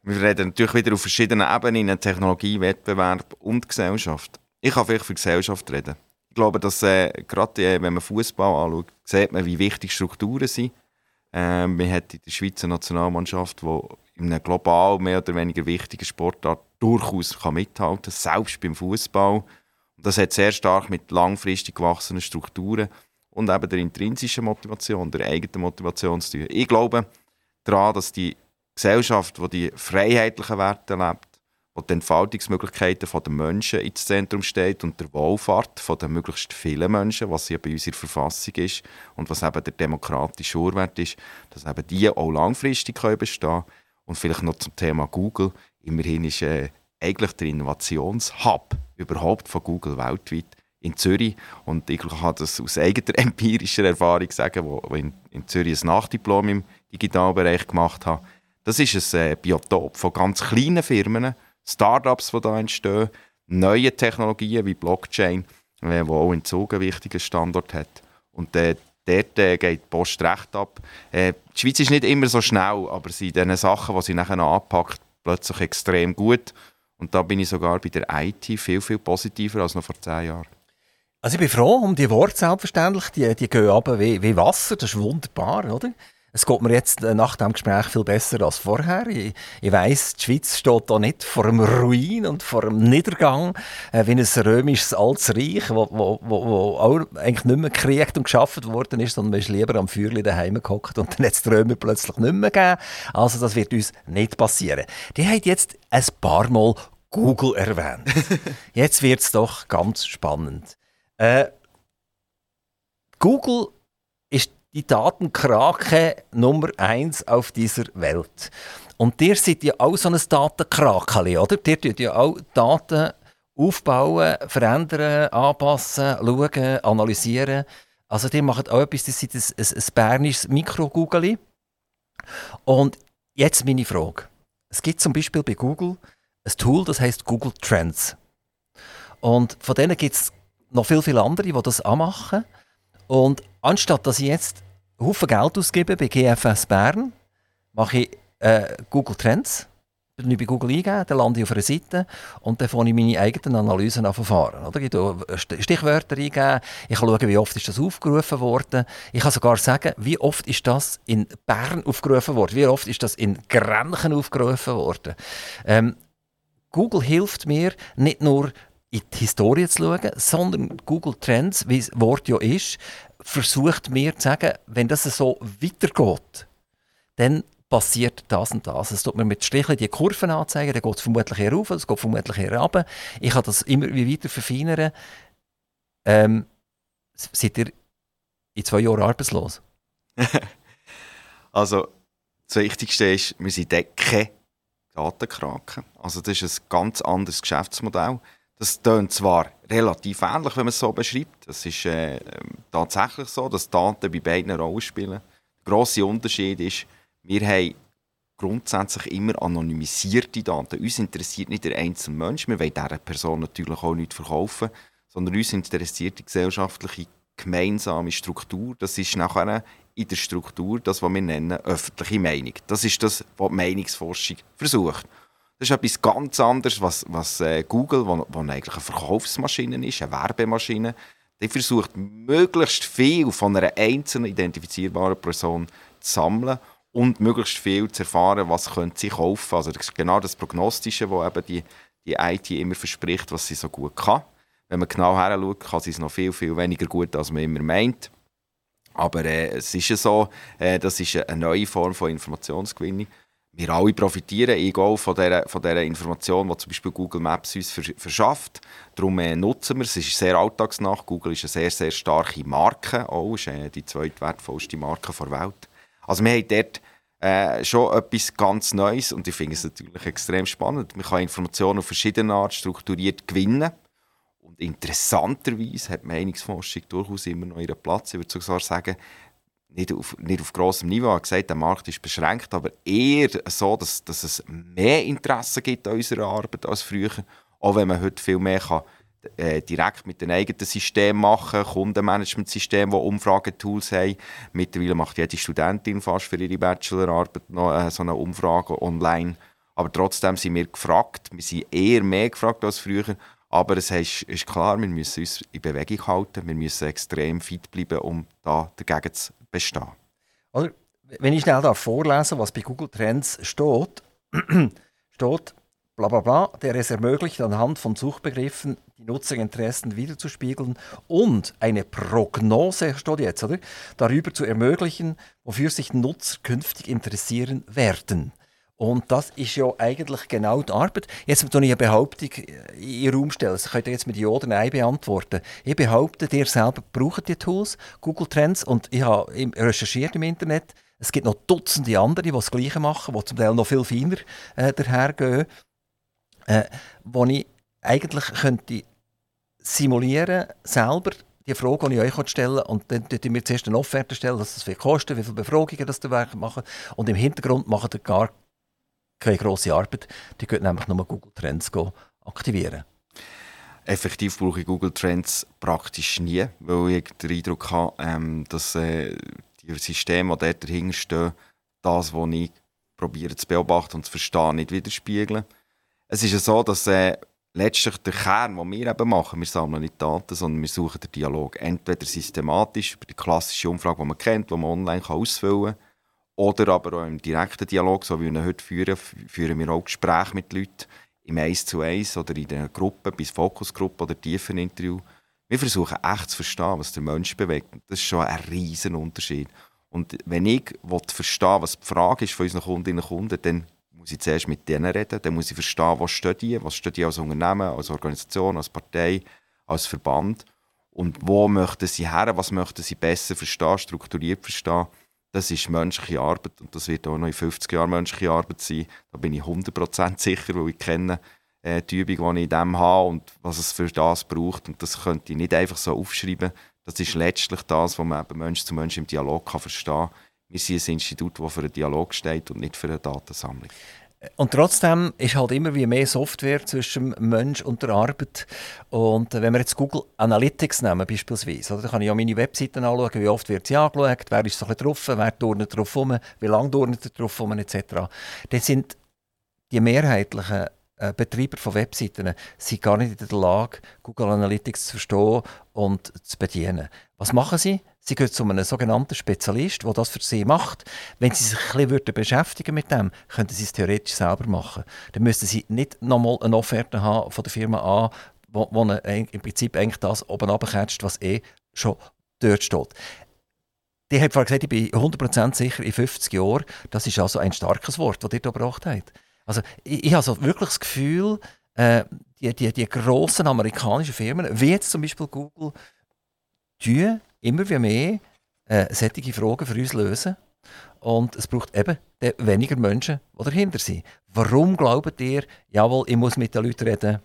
Wir reden natürlich wieder auf verschiedenen Ebenen, Technologie, Wettbewerb und Gesellschaft. Ich kann vielleicht für Gesellschaft reden. Ich glaube, dass äh, gerade äh, wenn man Fußball anschaut, sieht man, wie wichtig Strukturen sind. Äh, man hat in der Schweizer Nationalmannschaft, die in einem global mehr oder weniger wichtigen Sportart durchaus kann mithalten kann, selbst beim Fußball. das hat sehr stark mit langfristig gewachsenen Strukturen und eben der intrinsischen Motivation, der eigenen Motivation zu tun. Ich glaube daran, dass die Gesellschaft, die die freiheitlichen Werte lebt, wo die Entfaltungsmöglichkeiten der Menschen ins Zentrum steht und der Wohlfahrt den möglichst vielen Menschen, was ja bei uns in der Verfassung ist und was eben der demokratische Urwert ist, dass eben die auch langfristig bestehen können. Und vielleicht noch zum Thema Google. Immerhin ist äh, eigentlich der Innovationshub überhaupt von Google weltweit in Zürich. Und ich kann das aus eigener empirischer Erfahrung sagen, wo in, in Zürich ein Nachdiplom im Digitalbereich gemacht habe das ist ein äh, Biotop von ganz kleinen Firmen, Startups, die da entstehen, neue Technologien wie Blockchain, äh, die auch in Zug einen wichtigen Standort hat. Und äh, dort äh, geht die Post recht ab. Äh, die Schweiz ist nicht immer so schnell, aber sie in diesen Sachen, die sie nachher anpackt, plötzlich extrem gut. Und da bin ich sogar bei der IT viel, viel positiver als noch vor zehn Jahren. Also ich bin froh um die Worte selbstverständlich, die, die gehen ab wie, wie Wasser, das ist wunderbar, oder? Es geht mir jetzt äh, nach dem Gespräch viel besser als vorher. Ich, ich weiss, die Schweiz steht da nicht vor einem Ruin und vor einem Niedergang, äh, wie ein römisches altes Reich, wo, wo, wo, wo auch eigentlich nicht mehr gekriegt und geschaffen worden ist, sondern man ist lieber am Feuerli daheim gehockt und dann hat es die Römer plötzlich nicht mehr gegeben. Also das wird uns nicht passieren. Die haben jetzt ein paar Mal Google erwähnt. jetzt wird es doch ganz spannend. Äh, Google die Datenkrake Nummer eins auf dieser Welt. Und ihr seid ja auch so ein Datenkrakeli, oder? Ihr tut ja auch Daten aufbauen, verändern, anpassen, schauen, analysieren. Also die macht auch etwas, das ist ein, ein, ein bernisches Mikro-Google. Und jetzt meine Frage. Es gibt zum Beispiel bei Google ein Tool, das heißt Google Trends. Und von denen gibt es noch viel, viele andere, die das anmachen. Und anstatt dass ich jetzt Haufen Geld ausgebe bei GFS Bern, mache ich äh, Google Trends. Dann bei Google eingeben, dann lande ich auf einer Seite und dann fange ich meine eigenen Analysen an verfahren. Oder? Ich Stichwörter eingeben, ich kann schauen, wie oft ist das aufgerufen worden. Ich kann sogar sagen, wie oft ist das in Bern aufgerufen worden, wie oft ist das in Grenchen aufgerufen worden. Ähm, Google hilft mir nicht nur in die Historie zu schauen, sondern Google Trends, wie das Wort ja ist, versucht mir zu sagen, wenn das so weitergeht, dann passiert das und das. Es tut mir mit Stricheln die Kurven anzeigen, dann geht es vermutlich eher rauf, es geht vermutlich eher runter. Ich kann das immer weiter verfeinern. Ähm, seid ihr in zwei Jahren arbeitslos? also, das Wichtigste ist, wir sind keine Datenkraken. Also das ist ein ganz anderes Geschäftsmodell. Das klingt zwar relativ ähnlich, wenn man es so beschreibt. Es ist äh, tatsächlich so, dass Daten bei beiden Rollen spielen. Der grosse Unterschied ist, wir haben grundsätzlich immer anonymisierte Daten. Uns interessiert nicht der einzelne Mensch. Wir wollen dieser Person natürlich auch nicht verkaufen, sondern uns interessiert die gesellschaftliche gemeinsame Struktur. Das ist nachher in der Struktur das, was wir nennen öffentliche Meinung. Das ist das, was die Meinungsforschung versucht. Das ist etwas ganz anderes, was, was äh, Google, wo, wo eigentlich eine Verkaufsmaschine ist, eine Werbemaschine, die versucht, möglichst viel von einer einzelnen identifizierbaren Person zu sammeln und möglichst viel zu erfahren, was könnte sie kaufen. Also das ist genau das Prognostische, was eben die, die IT immer verspricht, was sie so gut kann. Wenn man genau her schaut, kann sie es noch viel, viel weniger gut, als man immer meint. Aber äh, es ist ja so, äh, das ist eine neue Form von Informationsgewinnung wir alle profitieren auch von dieser, von dieser Information, die zum Beispiel Google Maps uns verschafft. Darum äh, nutzen wir es. Es ist sehr alltagsnah. Google ist eine sehr, sehr starke Marke. Auch ist äh, die zweitwertvollste Marke der Welt. Also wir haben dort äh, schon etwas ganz Neues und ich finde es natürlich extrem spannend. Man kann Informationen auf verschiedene Art strukturiert gewinnen. Und interessanterweise hat Meinungsforschung durchaus immer noch ihren Platz. Ich würde sogar sagen, nicht auf, nicht auf grossem Niveau. Er hat gesagt, der Markt ist beschränkt, aber eher so, dass, dass es mehr Interesse gibt an unserer Arbeit als früher. Auch wenn man heute viel mehr kann, äh, direkt mit den eigenen Systemen machen kann, Kundenmanagementsystem, die Umfragetools haben. Mittlerweile macht jede Studentin fast für ihre Bachelorarbeit noch äh, so eine Umfrage online. Aber trotzdem sind wir gefragt. Wir sind eher mehr gefragt als früher. Aber es ist, ist klar, wir müssen uns in Bewegung halten. Wir müssen extrem fit bleiben, um da dagegen zu bestehen. Oder, wenn ich schnell da vorlese, was bei Google Trends steht, steht bla bla bla, der es ermöglicht, anhand von Suchbegriffen die Nutzerinteressen wiederzuspiegeln und eine Prognose, steht jetzt, oder, darüber zu ermöglichen, wofür sich Nutzer künftig interessieren werden. Und das ist ja eigentlich genau die Arbeit. Jetzt tue ich eine Behauptung in den Raum stellen. Das könnt ihr jetzt mit Ja oder Nein beantworten. Ich behaupte, ihr selber braucht die Tools, Google Trends, und ich habe recherchiert im Internet. Es gibt noch Dutzende andere, die das Gleiche machen, die zum Teil noch viel feiner äh, dahergehen. Äh, wo ich eigentlich könnte simulieren selber die Frage, die ich euch stellen und dann tut mir zuerst eine Offerte stellen, was das viel kostet, wie viele Befragungen das ihr machen und im Hintergrund machen ihr gar keine grosse Arbeit. Die können nämlich nur Google Trends aktivieren. Effektiv brauche ich Google Trends praktisch nie, weil ich den Eindruck habe, ähm, dass äh, die Systeme, die dort dahinter stehen, das, was ich probiere zu beobachten und zu verstehen, nicht widerspiegeln. Es ist ja so, dass äh, letztlich der Kern, den wir eben machen, wir sammeln nicht Daten, sondern wir suchen den Dialog. Entweder systematisch über die klassische Umfrage, die man kennt, die man online ausfüllen kann, oder aber auch im direkten Dialog, so wie wir ihn heute führen, führen wir auch Gespräche mit Leuten im Eins zu Eins oder in der Gruppe, bis Fokusgruppe oder tiefen Interview. Wir versuchen echt zu verstehen, was der Mensch bewegt. Das ist schon ein riesen Unterschied. Und wenn ich verstehen was die Frage ist von unseren Kundinnen und Kunden, dann muss ich zuerst mit denen reden, dann muss ich verstehen, was stehen die, was stehen die als Unternehmen, als Organisation, als Partei, als Verband und wo möchten sie her, was möchten sie besser verstehen, strukturiert verstehen. Das ist menschliche Arbeit und das wird auch noch in 50 Jahren menschliche Arbeit sein. Da bin ich 100% sicher, weil ich kenne äh, die Übung, die ich in dem habe und was es für das braucht. Und das könnte ich nicht einfach so aufschreiben. Das ist letztlich das, was man eben Mensch zu Mensch im Dialog kann verstehen kann. Wir sind ein Institut, das für einen Dialog steht und nicht für eine Datensammlung. Und trotzdem ist halt immer wie mehr Software zwischen Mensch und der Arbeit. Und wenn wir jetzt Google Analytics nehmen beispielsweise, oder, dann kann ich ja meine Webseiten anschauen, wie oft wird sie angeschaut, wer ist so ein drauf, wer turnt drauf rum, wie lange turnt er drauf rum, etc. Dann sind die mehrheitlichen äh, Betreiber von Webseiten sind gar nicht in der Lage, Google Analytics zu verstehen und zu bedienen. Was machen sie? Sie gehen zu einem sogenannten Spezialist, der das für sie macht. Wenn sie sich ein bisschen beschäftigen mit dem, könnten sie es theoretisch selber machen. Dann müssten sie nicht nochmal eine Offerte haben von der Firma A, wo, wo im Prinzip eigentlich das oben abcatcht, was eh schon dort steht. Die hat gesagt, ich bin 100% sicher, in 50 Jahren, das ist also ein starkes Wort, das ihr hier gebracht habt. Also ich, ich habe so wirklich das Gefühl, äh, die, die, die grossen amerikanischen Firmen, wie jetzt zum Beispiel Google, die immer mehr äh, solche Fragen für uns lösen. Und es braucht eben weniger Menschen, die dahinter sind. Warum glaubt ihr, jawohl, ich muss mit den Leuten reden?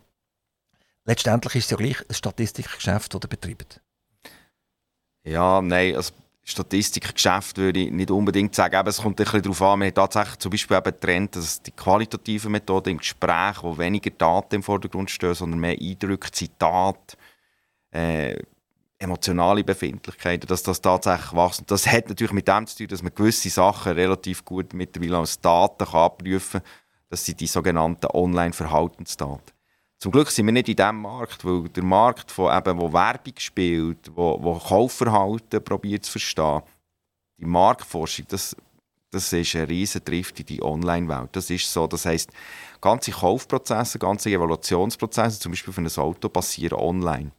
Letztendlich ist es ja gleich ein Statistikgeschäft, das ihr betreibt. Ja, nein, also Statistikgeschäft würde ich nicht unbedingt sagen. Aber es kommt ein bisschen darauf an, man hat tatsächlich zum Beispiel eben Trend, dass die qualitativen Methoden im Gespräch, wo weniger Daten im Vordergrund stehen, sondern mehr Eindrücke, Zitate, äh, emotionale Befindlichkeiten, dass das tatsächlich wächst. Das hat natürlich mit dem zu tun, dass man gewisse Sachen relativ gut mittlerweile als Daten kann abprüfen kann. Das sind die sogenannten Online-Verhaltensdaten. Zum Glück sind wir nicht in diesem Markt, weil der Markt, wo, eben, wo Werbung spielt, wo, wo Kaufverhalten probiert zu verstehen, die Marktforschung, das, das ist ein riesen Drift in die Online-Welt. Das ist so, das heisst, ganze Kaufprozesse, ganze Evaluationsprozesse, zum Beispiel für ein Auto, passieren online.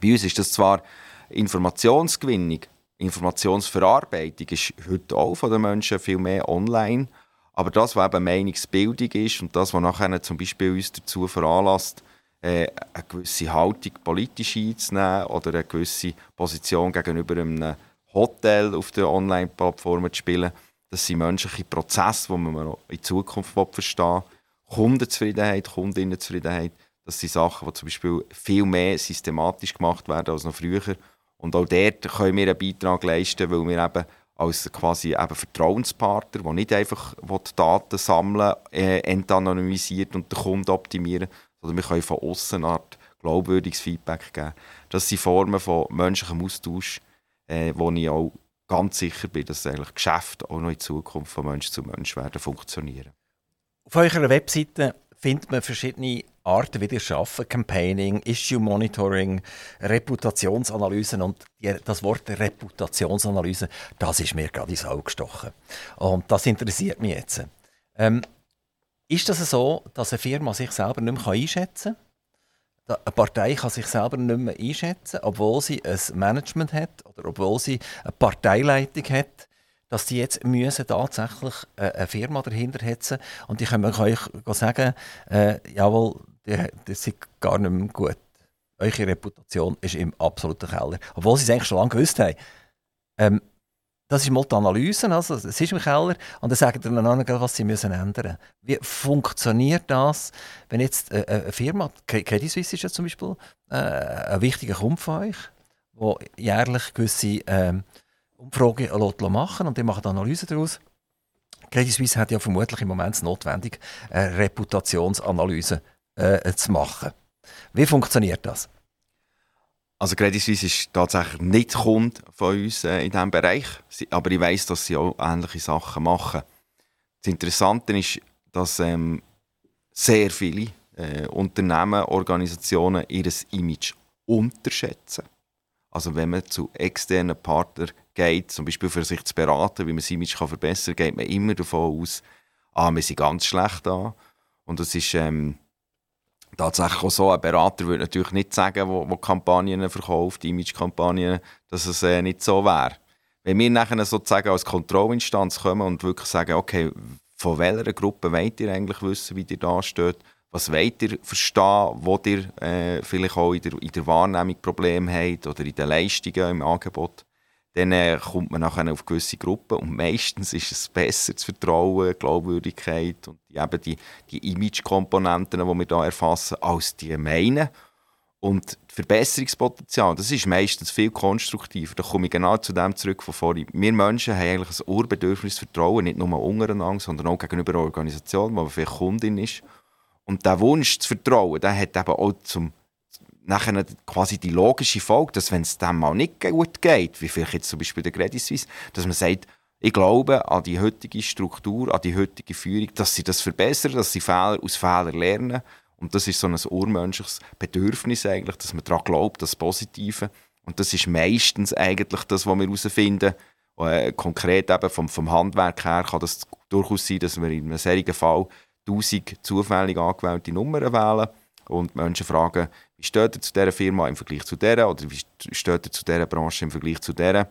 Bei uns ist das zwar Informationsgewinnung, Informationsverarbeitung ist heute auch von den Menschen viel mehr online, aber das, was eben Meinungsbildung ist und das, was nachher zum Beispiel uns dazu veranlasst, äh, eine gewisse Haltung politisch einzunehmen oder eine gewisse Position gegenüber einem Hotel auf den Online-Plattformen zu spielen, das sind menschliche Prozesse, die man in Zukunft verstehen will. Kundenzufriedenheit, Kundinnenzufriedenheit, das sind Sachen, die zum Beispiel viel mehr systematisch gemacht werden als noch früher. Und auch dort können wir einen Beitrag leisten, weil wir eben als quasi eben Vertrauenspartner, der nicht einfach die Daten sammeln, äh, entanonymisiert und den Kunden optimieren, sondern wir können von außen eine Art glaubwürdiges Feedback geben. Das sind Formen von menschlichem Austausch, äh, wo ich auch ganz sicher bin, dass eigentlich Geschäfte auch noch in Zukunft von Mensch zu Mensch werden funktionieren. Auf eurer Webseite findet man verschiedene Arten, wie ihr arbeitet. Campaigning, Issue Monitoring, Reputationsanalysen und das Wort Reputationsanalyse, das ist mir gerade ins Auge gestochen. Und das interessiert mich jetzt. Ähm, ist das so, dass eine Firma sich selber nicht mehr einschätzen kann? Eine Partei kann sich selber nicht mehr einschätzen, obwohl sie ein Management hat oder obwohl sie eine Parteileitung hat dass die jetzt müssen tatsächlich äh, eine Firma dahinter hetzen und ich kann euch sagen, äh, jawohl, das ist gar nicht mehr gut. Eure Reputation ist im absoluten Keller. Obwohl sie es eigentlich schon lange gewusst haben. Ähm, das ist mal die Analyse, also es ist im Keller und dann sagen dann einander, was sie müssen ändern Wie funktioniert das, wenn jetzt äh, eine Firma, Credit Suisse ist ja zum Beispiel äh, ein wichtiger Kunde von euch, wo jährlich gewisse ähm, Umfragen machen und die machen Analysen daraus. Credit Suisse hat ja vermutlich im Moment notwendig, eine Reputationsanalyse äh, zu machen. Wie funktioniert das? Also Credit Suisse ist tatsächlich nicht Kunde von uns äh, in diesem Bereich, aber ich weiß, dass sie auch ähnliche Sachen machen. Das Interessante ist, dass ähm, sehr viele äh, Unternehmen, Organisationen ihr Image unterschätzen. Also wenn man zu externen Partnern geht, zum Beispiel für sich zu beraten, wie man sein Image verbessern kann, geht man immer davon aus, ah, wir sind ganz schlecht da. Und das ist ähm, tatsächlich auch so. Ein Berater würde natürlich nicht sagen, wo, wo Kampagnen verkauft, Image-Kampagnen, dass es äh, nicht so wäre. Wenn wir nachher sozusagen als Kontrollinstanz kommen und wirklich sagen, okay, von welcher Gruppe wollt ihr eigentlich wissen, wie ihr da steht, was wollt ihr verstehen, wo ihr äh, vielleicht auch in der, in der Wahrnehmung Probleme habt oder in den Leistungen im Angebot, dann äh, kommt man nachher auf gewisse Gruppen und meistens ist es besser zu vertrauen, Glaubwürdigkeit und eben die, die Image-Komponenten, die wir da erfassen, als die meinen. Und Verbesserungspotenzial, das ist meistens viel konstruktiver. Da komme ich genau zu dem zurück von vorhin. Wir Menschen haben eigentlich ein Urbedürfnis Vertrauen, nicht nur untereinander, sondern auch gegenüber einer Organisation, man vielleicht Kundin ist. Und der Wunsch zu vertrauen, der hat eben auch zum nachher quasi die logische Folge, dass wenn es dem mal nicht gut geht, wie vielleicht jetzt zum Beispiel der Credit Suisse, dass man sagt, ich glaube an die heutige Struktur, an die heutige Führung, dass sie das verbessern, dass sie Fehler aus Fehlern lernen. Und das ist so ein urmenschliches Bedürfnis eigentlich, dass man daran glaubt, das Positive. Und das ist meistens eigentlich das, was wir herausfinden. Äh, konkret eben vom, vom Handwerk her kann das durchaus sein, dass wir in einem solchen Fall 1000 zufällig angewählte Nummern wählen und Menschen fragen, wie steht ihr zu dieser Firma im Vergleich zu dieser oder wie steht ihr zu dieser Branche im Vergleich zu dieser.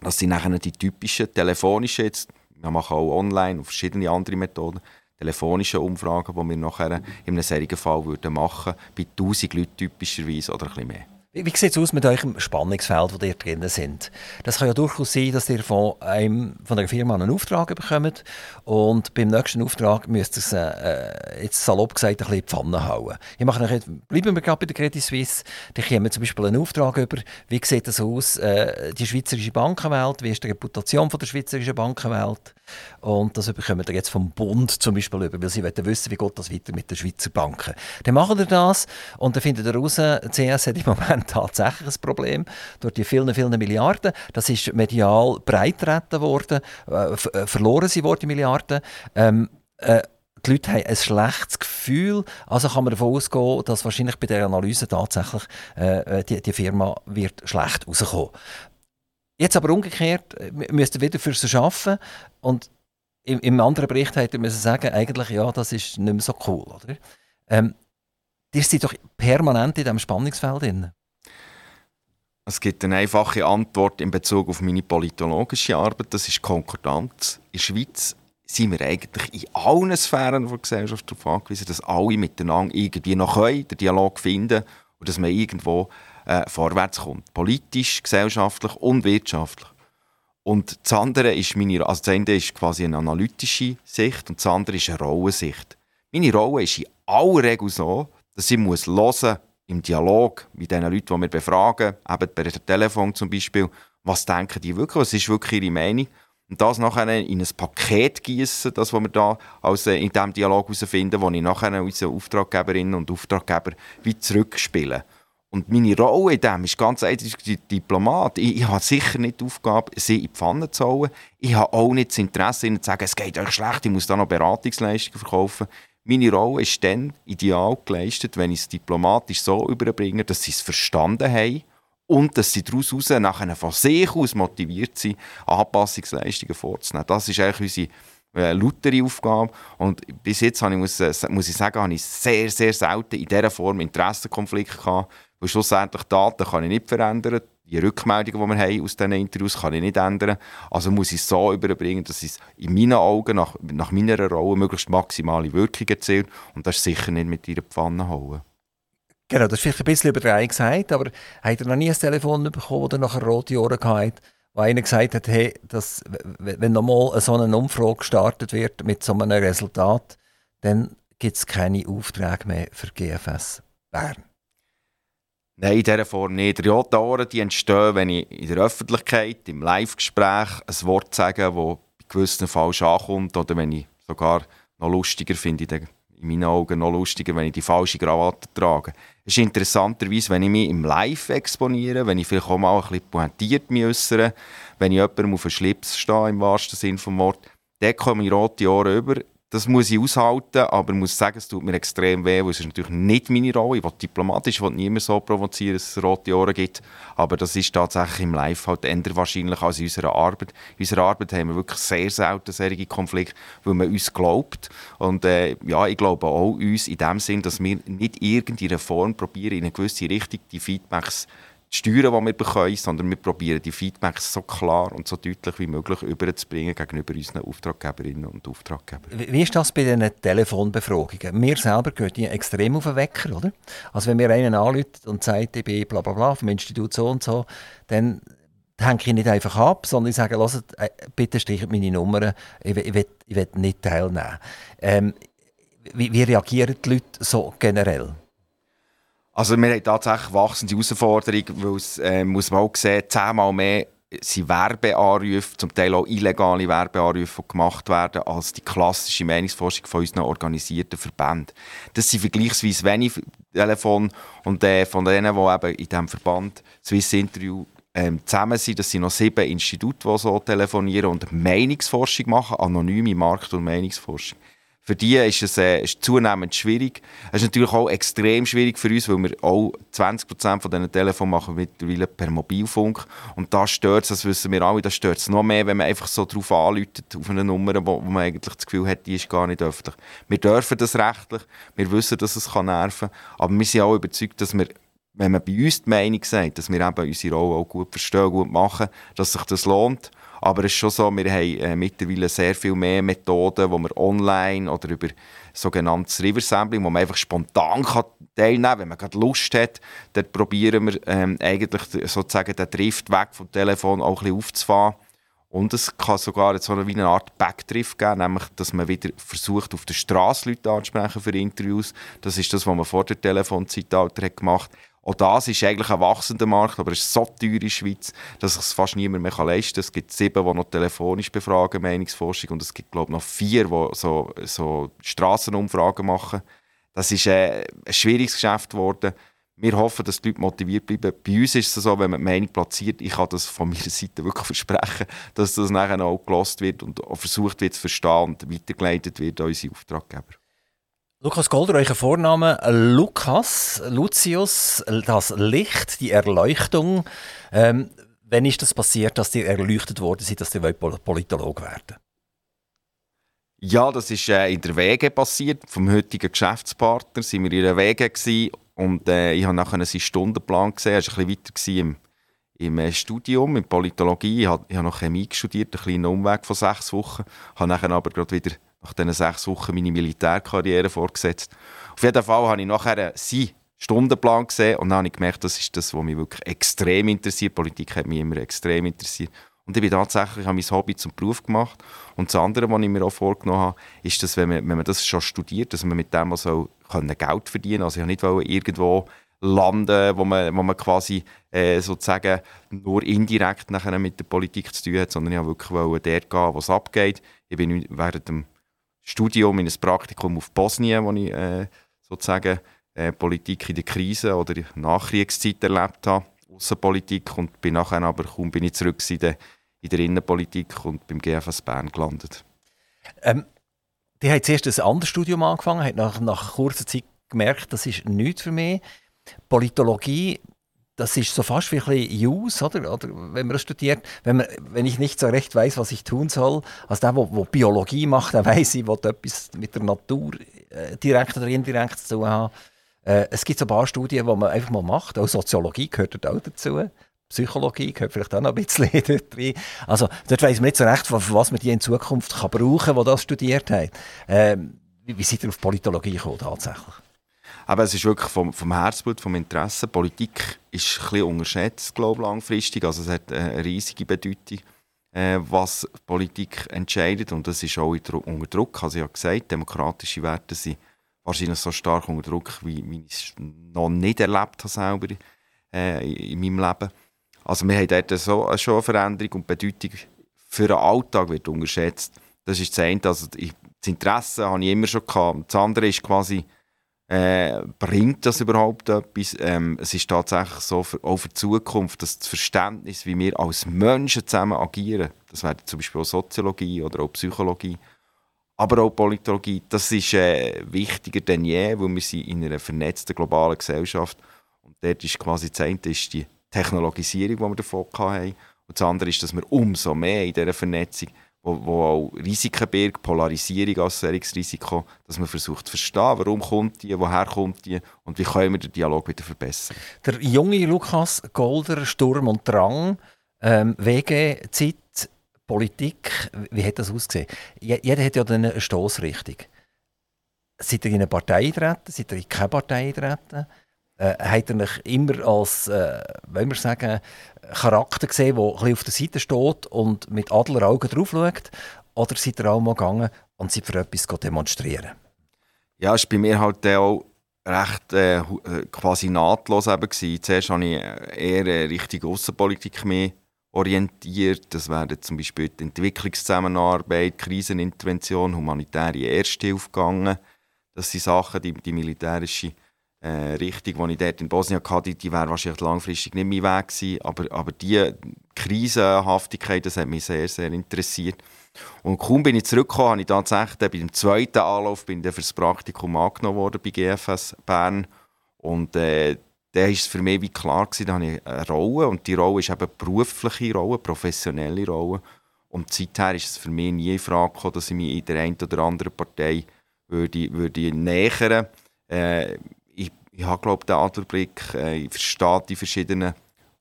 Das sind nachher die typischen telefonischen, jetzt, wir machen auch online und verschiedene andere Methoden, telefonische Umfragen, die wir nachher in einem solchen Fall machen würden, bei 1000 Leuten typischerweise oder ein bisschen mehr. Wie, wie sieht es aus mit eurem Spannungsfeld, wo ihr drin sind? Das kann ja durchaus sein, dass ihr von, einem, von einer Firma einen Auftrag bekommt und beim nächsten Auftrag müsst ihr es, äh, jetzt salopp gesagt, ein bisschen in die Pfanne hauen. Ich mache nachher, bleiben wir gerade bei der Credit Suisse, da kommen zum Beispiel einen Auftrag über, wie sieht das aus, äh, die schweizerische Bankenwelt, wie ist die Reputation von der schweizerischen Bankenwelt? Und das bekommen wir jetzt vom Bund zum Beispiel über, weil sie wollen wissen, wie geht das weiter mit den Schweizer Banken. Dann machen wir das und dann findet ihr raus, CS hat im Moment tatsächlich ein Problem durch die vielen, vielen Milliarden. Das ist medial breittreten worden, äh, äh, verloren sie worden, die Milliarden. Ähm, äh, die Leute haben ein schlechtes Gefühl, also kann man davon ausgehen, dass wahrscheinlich bei der Analyse tatsächlich äh, äh die, die Firma wird schlecht rauskommen. Jetzt aber umgekehrt, äh, müsst ihr wieder für sie arbeiten und im, im anderen Bericht hätte man sagen, eigentlich, ja, das ist nicht mehr so cool, oder? Ähm, ihr seid doch permanent in diesem Spannungsfeld drin. Es gibt eine einfache Antwort in Bezug auf meine politologische Arbeit, das ist Konkordanz. In der Schweiz sind wir eigentlich in allen Sphären der Gesellschaft darauf angewiesen, dass alle miteinander irgendwie noch können, den Dialog finden und dass man irgendwo äh, vorwärts kommt. Politisch, gesellschaftlich und wirtschaftlich. Und das andere ist meine, also das eine ist quasi eine analytische Sicht und das andere ist eine Rollensicht. Meine Rolle ist in aller Regel so, dass ich muss hören im Dialog mit den Leuten, die wir befragen, eben dem Telefon zum Beispiel, was denken die wirklich, was ist wirklich ihre Meinung und das nachher in ein Paket gießen, das, was wir da also in diesem Dialog herausfinden, wo ich nachher unsere Auftraggeberinnen und Auftraggeber wie zurückspiele. Und meine Rolle in dem ist ganz eindeutig die Diplomat. Ich, ich habe sicher nicht die Aufgabe, sie in die Pfanne zu holen. Ich habe auch nicht das Interesse, ihnen zu sagen, es geht euch schlecht, ich muss da noch Beratungsleistungen verkaufen. Meine Rolle ist dann ideal geleistet, wenn ich es diplomatisch so überbringe, dass sie es verstanden haben und dass sie daraus nachher von sich aus motiviert sind, Anpassungsleistungen vorzunehmen. Das ist eigentlich unsere äh, lautere Aufgabe. Und bis jetzt habe ich, muss, äh, muss ich sagen, habe ich sehr, sehr selten in dieser Form Interessenkonflikte gehabt, weil schlussendlich Daten kann ich nicht verändern. Die Rückmeldungen, die wir haben aus diesen Interviews, kann ich nicht ändern. Also muss ich es so überbringen, dass es in meinen Augen, nach, nach meiner Rolle, möglichst maximale Wirkung erzielt. Und das sicher nicht mit ihrer Pfanne holen. Genau, das ist vielleicht ein bisschen überdreht gesagt, aber hat er noch nie ein Telefon bekommen, das nachher rote Ohren hatte, wo einer gesagt hat, hey, dass, wenn nochmal so eine Umfrage gestartet wird mit so einem Resultat, dann gibt es keine Aufträge mehr für GFS Bern. Nein, in dieser Form nicht. Ohren die entstehen, wenn ich in der Öffentlichkeit, im Live-Gespräch ein Wort sage, das bei gewissen falsch ankommt oder wenn ich sogar noch lustiger finde, in meinen Augen noch lustiger, wenn ich die falsche Krawatte trage. Es ist interessanterweise, wenn ich mich im Live exponiere, wenn ich vielleicht auch mal ein bisschen pointiert mich äußere, wenn ich jemandem auf den Schlips stehe, im wahrsten Sinne des Wortes, dann kommen rote Ohren über. Das muss ich aushalten, aber ich muss sagen, es tut mir extrem weh, weil es ist natürlich nicht meine Rolle. Ich will diplomatisch, ich will niemand so provozieren, dass es rote Ohren gibt, aber das ist tatsächlich im Live halt eher wahrscheinlich als in unserer Arbeit. In unserer Arbeit haben wir wirklich sehr selten solche Konflikte, weil man uns glaubt und äh, ja, ich glaube auch uns in dem Sinn, dass wir nicht irgendeine Form probieren, in eine gewisse Richtung die Feedbacks steuern, die wir bekommen, sondern wir probieren die Feedbacks so klar und so deutlich wie möglich überzubringen gegenüber unseren Auftraggeberinnen und Auftraggebern. Wie ist das bei den Telefonbefragungen? Wir selber gehen die extrem auf den Wecker, oder? Also wenn mir einen anruft und sagt, ich bin bla bla bla vom Institut so und so, dann hänge ich nicht einfach ab, sondern ich sage, äh, bitte streicht meine Nummern, ich, will, ich will nicht teilnehmen. Ähm, wie, wie reagieren die Leute so generell? Also wir haben tatsächlich wachsende Herausforderungen, weil es, äh, muss man auch sehen, zehnmal mehr sind Werbeanrufe, zum Teil auch illegale Werbeanrufe, die gemacht werden, als die klassische Meinungsforschung von unseren organisierten Verbänden. Das sind vergleichsweise wenig Telefone und äh, von denen, die eben in diesem Verband Swiss Interview ähm, zusammen sind, das sind noch sieben Institute, die so telefonieren und Meinungsforschung machen, anonyme Markt- und Meinungsforschung. Für die ist es äh, ist zunehmend schwierig. Es ist natürlich auch extrem schwierig für uns, weil wir auch 20% von diesen Telefonen machen mittlerweile per Mobilfunk. Und da stört es, das wissen wir alle, da stört es noch mehr, wenn man einfach so drauf anläutet, auf eine Nummer, wo, wo, man eigentlich das Gefühl hat, die ist gar nicht öffentlich. Wir dürfen das rechtlich, wir wissen, dass es kann nerven kann, aber wir sind auch überzeugt, dass wir wenn man bei uns die Meinung sagt, dass wir eben unsere Rolle auch gut verstehen, gut machen, dass sich das lohnt. Aber es ist schon so, wir haben äh, mittlerweile sehr viel mehr Methoden, wo man online oder über sogenanntes River Sampling, wo man einfach spontan kann teilnehmen kann, wenn man gerade Lust hat. Dort probieren wir ähm, eigentlich sozusagen den Drift weg vom Telefon auch ein bisschen aufzufahren. Und es kann sogar so eine, Art Backdrift geben, nämlich, dass man wieder versucht, auf der Straße Leute anzusprechen für Interviews. Das ist das, was man vor der Telefonzeitalter gemacht hat. Auch das ist eigentlich ein wachsender Markt, aber es ist so teuer in der Schweiz, dass es fast niemand mehr leisten kann. Es gibt sieben, die noch telefonisch befragen, Meinungsforschung, und es gibt, glaube ich, noch vier, die so, so Strassenumfragen machen. Das ist äh, ein schwieriges Geschäft geworden. Wir hoffen, dass die Leute motiviert bleiben. Bei uns ist es so, wenn man die Meinung platziert, ich kann das von meiner Seite wirklich versprechen, dass das nachher auch gelost wird und versucht wird zu verstehen und weitergeleitet wird an unsere Auftraggeber. Lukas Golder, euer Vorname Lukas, Lucius, das Licht, die Erleuchtung. Ähm, wann ist das passiert, dass ihr erleuchtet worden seid, dass ihr Politolog werden Ja, das ist äh, in der Wege passiert. Vom heutigen Geschäftspartner sind wir in der Wege und äh, ich habe nachher einen Stundenplan gesehen. Er war ein bisschen weiter im, im äh, Studium, in Politologie. Ich habe, ich habe noch Chemie studiert, einen kleinen Umweg von sechs Wochen. Ich habe nachher aber gerade wieder nach diesen sechs Wochen meine Militärkarriere vorgesetzt. Auf jeden Fall habe ich nachher seinen Stundenplan gesehen und dann habe ich gemerkt, das ist das, was mich wirklich extrem interessiert. Politik hat mich immer extrem interessiert. Und ich bin tatsächlich habe mein Hobby zum Beruf gemacht. Und das andere, was ich mir auch vorgenommen habe, ist, dass wenn man, wenn man das schon studiert, dass man mit dem auch Geld verdienen kann. Also ich wollte nicht irgendwo landen, wo man, wo man quasi äh, sozusagen nur indirekt nachher mit der Politik zu tun hat, sondern ich wollte wirklich dort gehen, wo es abgeht. Ich bin während dem Studium in ein Praktikum auf Bosnien, wo ich äh, sozusagen äh, Politik in der Krise oder Nachkriegszeit erlebt habe, Außenpolitik und bin nachher aber kaum bin ich zurück in der, in der Innenpolitik und beim GFS Bern gelandet. Ähm, die hat zuerst ein anderes Studium angefangen, hat nach, nach kurzer Zeit gemerkt, das ist nichts für mich. Politologie das ist so fast wie ein Use, oder? oder wenn man das studiert, wenn, man, wenn ich nicht so recht weiß, was ich tun soll. Also der, der, Biologie macht, der weiß, ich will etwas mit der Natur äh, direkt oder indirekt zu tun haben. Äh, es gibt so ein paar Studien, die man einfach mal macht. Auch Soziologie gehört dort auch dazu. Psychologie gehört vielleicht auch noch ein bisschen dort. Also dort weiss man nicht so recht, für was man die in Zukunft kann brauchen kann, die das studiert haben. Ähm, wie, wie seid ihr auf Politologie gekommen tatsächlich? Aber es ist wirklich vom, vom Herzblut, vom Interesse. Politik ist ein unterschätzt, glaube ich, langfristig. Also es hat eine riesige Bedeutung, äh, was Politik entscheidet. Und das ist auch unter Druck. Also ich habe gesagt, demokratische Werte sind wahrscheinlich so stark unter Druck, wie, wie ich es noch nicht erlebt habe selber äh, in meinem Leben. Also wir haben dort so, schon eine Veränderung und die Bedeutung für den Alltag wird unterschätzt. Das ist das eine. Also das Interesse habe ich immer schon gehabt. Das andere ist quasi äh, bringt das überhaupt etwas? Ähm, es ist tatsächlich so, für, auch für die Zukunft, dass das Verständnis, wie wir als Menschen zusammen agieren, das wäre zum Beispiel auch Soziologie oder auch Psychologie, aber auch Politologie, das ist äh, wichtiger denn je, weil wir sind in einer vernetzten globalen Gesellschaft und dort ist quasi das eine ist die Technologisierung, die wir davon haben und das andere ist, dass wir umso mehr in dieser Vernetzung wo, wo auch Risiken birgt, Polarisierung als Risiko, dass man versucht zu verstehen, warum kommt die, woher kommt die und wie können wir den Dialog wieder verbessern. Der junge Lukas Golder, Sturm und Drang, ähm, WG, Zeit, Politik, wie hat das ausgesehen? Jeder hat ja eine Stoßrichtung. Seid ihr in eine Partei eintreten? Seid ihr in keine Partei eintreten? Äh, hat er mich immer als, äh, wenn wir sagen, Charakter gesehen, der ein auf der Seite steht und mit Adleraugen drauf schaut? Oder seid ihr auch mal gegangen und seid für etwas demonstrieren? Ja, es war bei mir halt auch recht äh, äh, quasi nahtlos eben. Zuerst habe ich eher Richtung Außenpolitik mehr orientiert. Das wäre zum Beispiel die Entwicklungszusammenarbeit, Krisenintervention, humanitäre Ersthilfe gegangen. Das sind Sachen, die, die militärische äh, Richtung, die ich dort in Bosnien hatte, die wäre wahrscheinlich langfristig nicht mein Weg gewesen. Aber, aber diese Krisenhaftigkeit, das hat mich sehr, sehr interessiert. Und kaum bin ich zurückgekommen, habe ich tatsächlich bei dem zweiten Anlauf bin ich für das Praktikum angenommen worden bei GFS Bern. Und äh, da war es für mich wie klar, gewesen, da habe ich eine Rolle. Und die Rolle ist eben berufliche Rolle, professionelle Rolle. Und seither ist es für mich nie in Frage gekommen, dass ich mich in der einen oder anderen Partei würde, würde nähern würde. Äh, ich habe glaube den Adlerblick, äh, ich verstehe die verschiedenen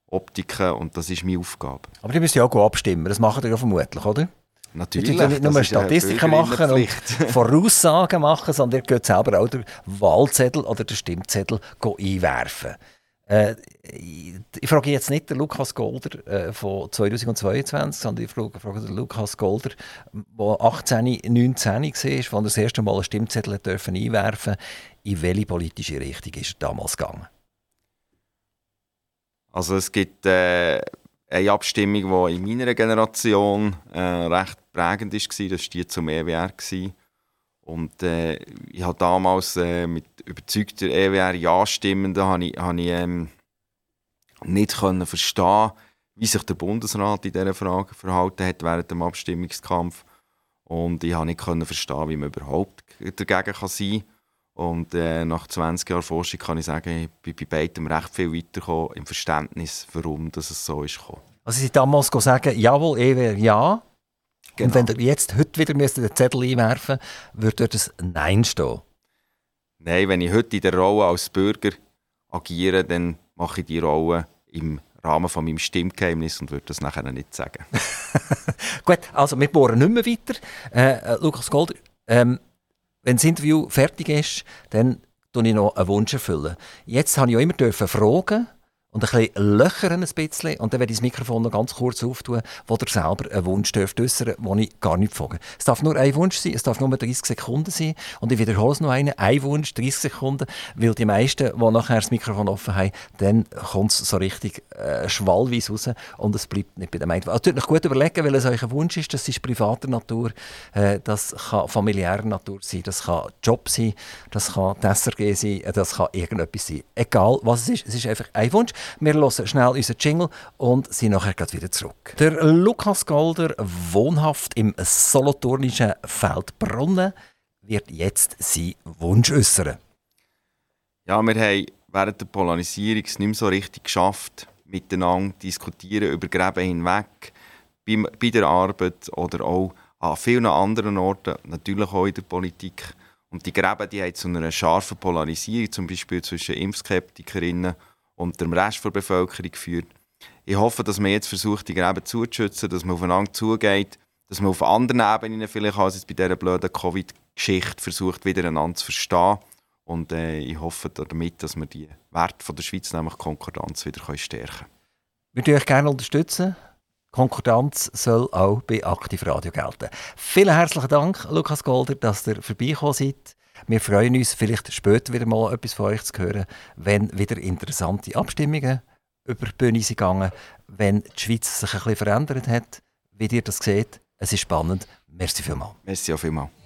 Optiken und das ist meine Aufgabe. Aber die müsst ja auch abstimmen, das machen ihr ja vermutlich, oder? Natürlich. Ihr nicht nur Statistiken machen und Voraussagen machen, sondern ihr könnt selber auch den Wahlzettel oder den Stimmzettel einwerfen. Äh, ich frage jetzt nicht den Lukas Golder äh, von 2022, sondern ich frage, frage den Lukas Golder, der 18, 19 war, als er das erste Mal einen Stimmzettel dürfen einwerfen In welche politische Richtung ist er damals gegangen? Also es gibt äh, eine Abstimmung, die in meiner Generation äh, recht prägend war, das war die zum EWR. Gewesen. Und äh, ich habe damals äh, mit überzeugter EWR-Ja-Stimmenden habe ich, habe ich ähm, nicht können verstehen, wie sich der Bundesrat in dieser Frage verhalten hat während dem Abstimmungskampf. Und ich habe nicht können verstehen, wie man überhaupt dagegen kann sein kann. Und äh, nach 20 Jahren Forschung kann ich sagen, ich bin bei beidem recht viel weitergekommen im Verständnis, warum das es so ist gekommen. Also Sie damals sagen, jawohl, EWR ja, Genau. Und wenn ihr jetzt heute wieder den Zettel einwerfen müsst, würde ein Nein stehen? Nein, wenn ich heute in der Rolle als Bürger agiere, dann mache ich die Rolle im Rahmen von meinem Stimmgeheimnis und würde das nachher nicht sagen. Gut, also wir bohren nicht mehr weiter. Äh, äh, Lukas Golder, ähm, wenn das Interview fertig ist, dann erfülle ich noch einen Wunsch. erfüllen. Jetzt habe ich auch immer fragen und ein bisschen löchern ein bisschen und dann werde ich das Mikrofon noch ganz kurz auftun, wo ihr selber einen Wunsch dürft äußern, den ich gar nicht frage. Es darf nur ein Wunsch sein, es darf nur 30 Sekunden sein und ich wiederhole es noch einen, ein Wunsch, 30 Sekunden, weil die meisten, die nachher das Mikrofon offen haben, dann kommt es so richtig äh, schwallweise raus und es bleibt nicht bei dem einen. Also euch gut überlegen, weil es euch ein Wunsch ist, das ist privater Natur, äh, das kann familiärer Natur sein, das kann Job sein, das kann die SRG sein, äh, das kann irgendetwas sein. Egal was es ist, es ist einfach ein Wunsch. Wir hören schnell unseren Jingle und sind nachher gleich wieder zurück. Der Lukas Golder, wohnhaft im solothurnischen Feldbrunnen, wird jetzt seinen Wunsch äußern. Ja, wir haben während der Polarisierung es nicht mehr so richtig geschafft, miteinander diskutieren über Gräben hinweg, bei, der Arbeit oder auch an vielen anderen Orten, natürlich auch in der Politik. Und die Gräben die haben zu einer scharfen Polarisierung, zum Beispiel zwischen Impfskeptikerinnen dem Rest der Bevölkerung führt. Ich hoffe, dass man jetzt versucht, die Gräben zuzuschützen, dass man aufeinander zugeht, dass man auf anderen Ebenen vielleicht als jetzt bei dieser blöden Covid-Geschichte versucht, wieder einander zu verstehen. Und äh, ich hoffe damit, dass wir die Werte von der Schweiz, nämlich Konkordanz, wieder stärken können. Wir würden euch gerne unterstützen. Konkordanz soll auch bei Aktiv Radio gelten. Vielen herzlichen Dank, Lukas Golder, dass ihr vorbeigekommen seid. Wir freuen uns, vielleicht später wieder mal etwas von euch zu hören, wenn wieder interessante Abstimmungen über die Bühne sind gegangen, wenn die Schweiz sich ein bisschen verändert hat. Wie ihr das seht, es ist spannend. Merci vielmals. Merci auch vielmals.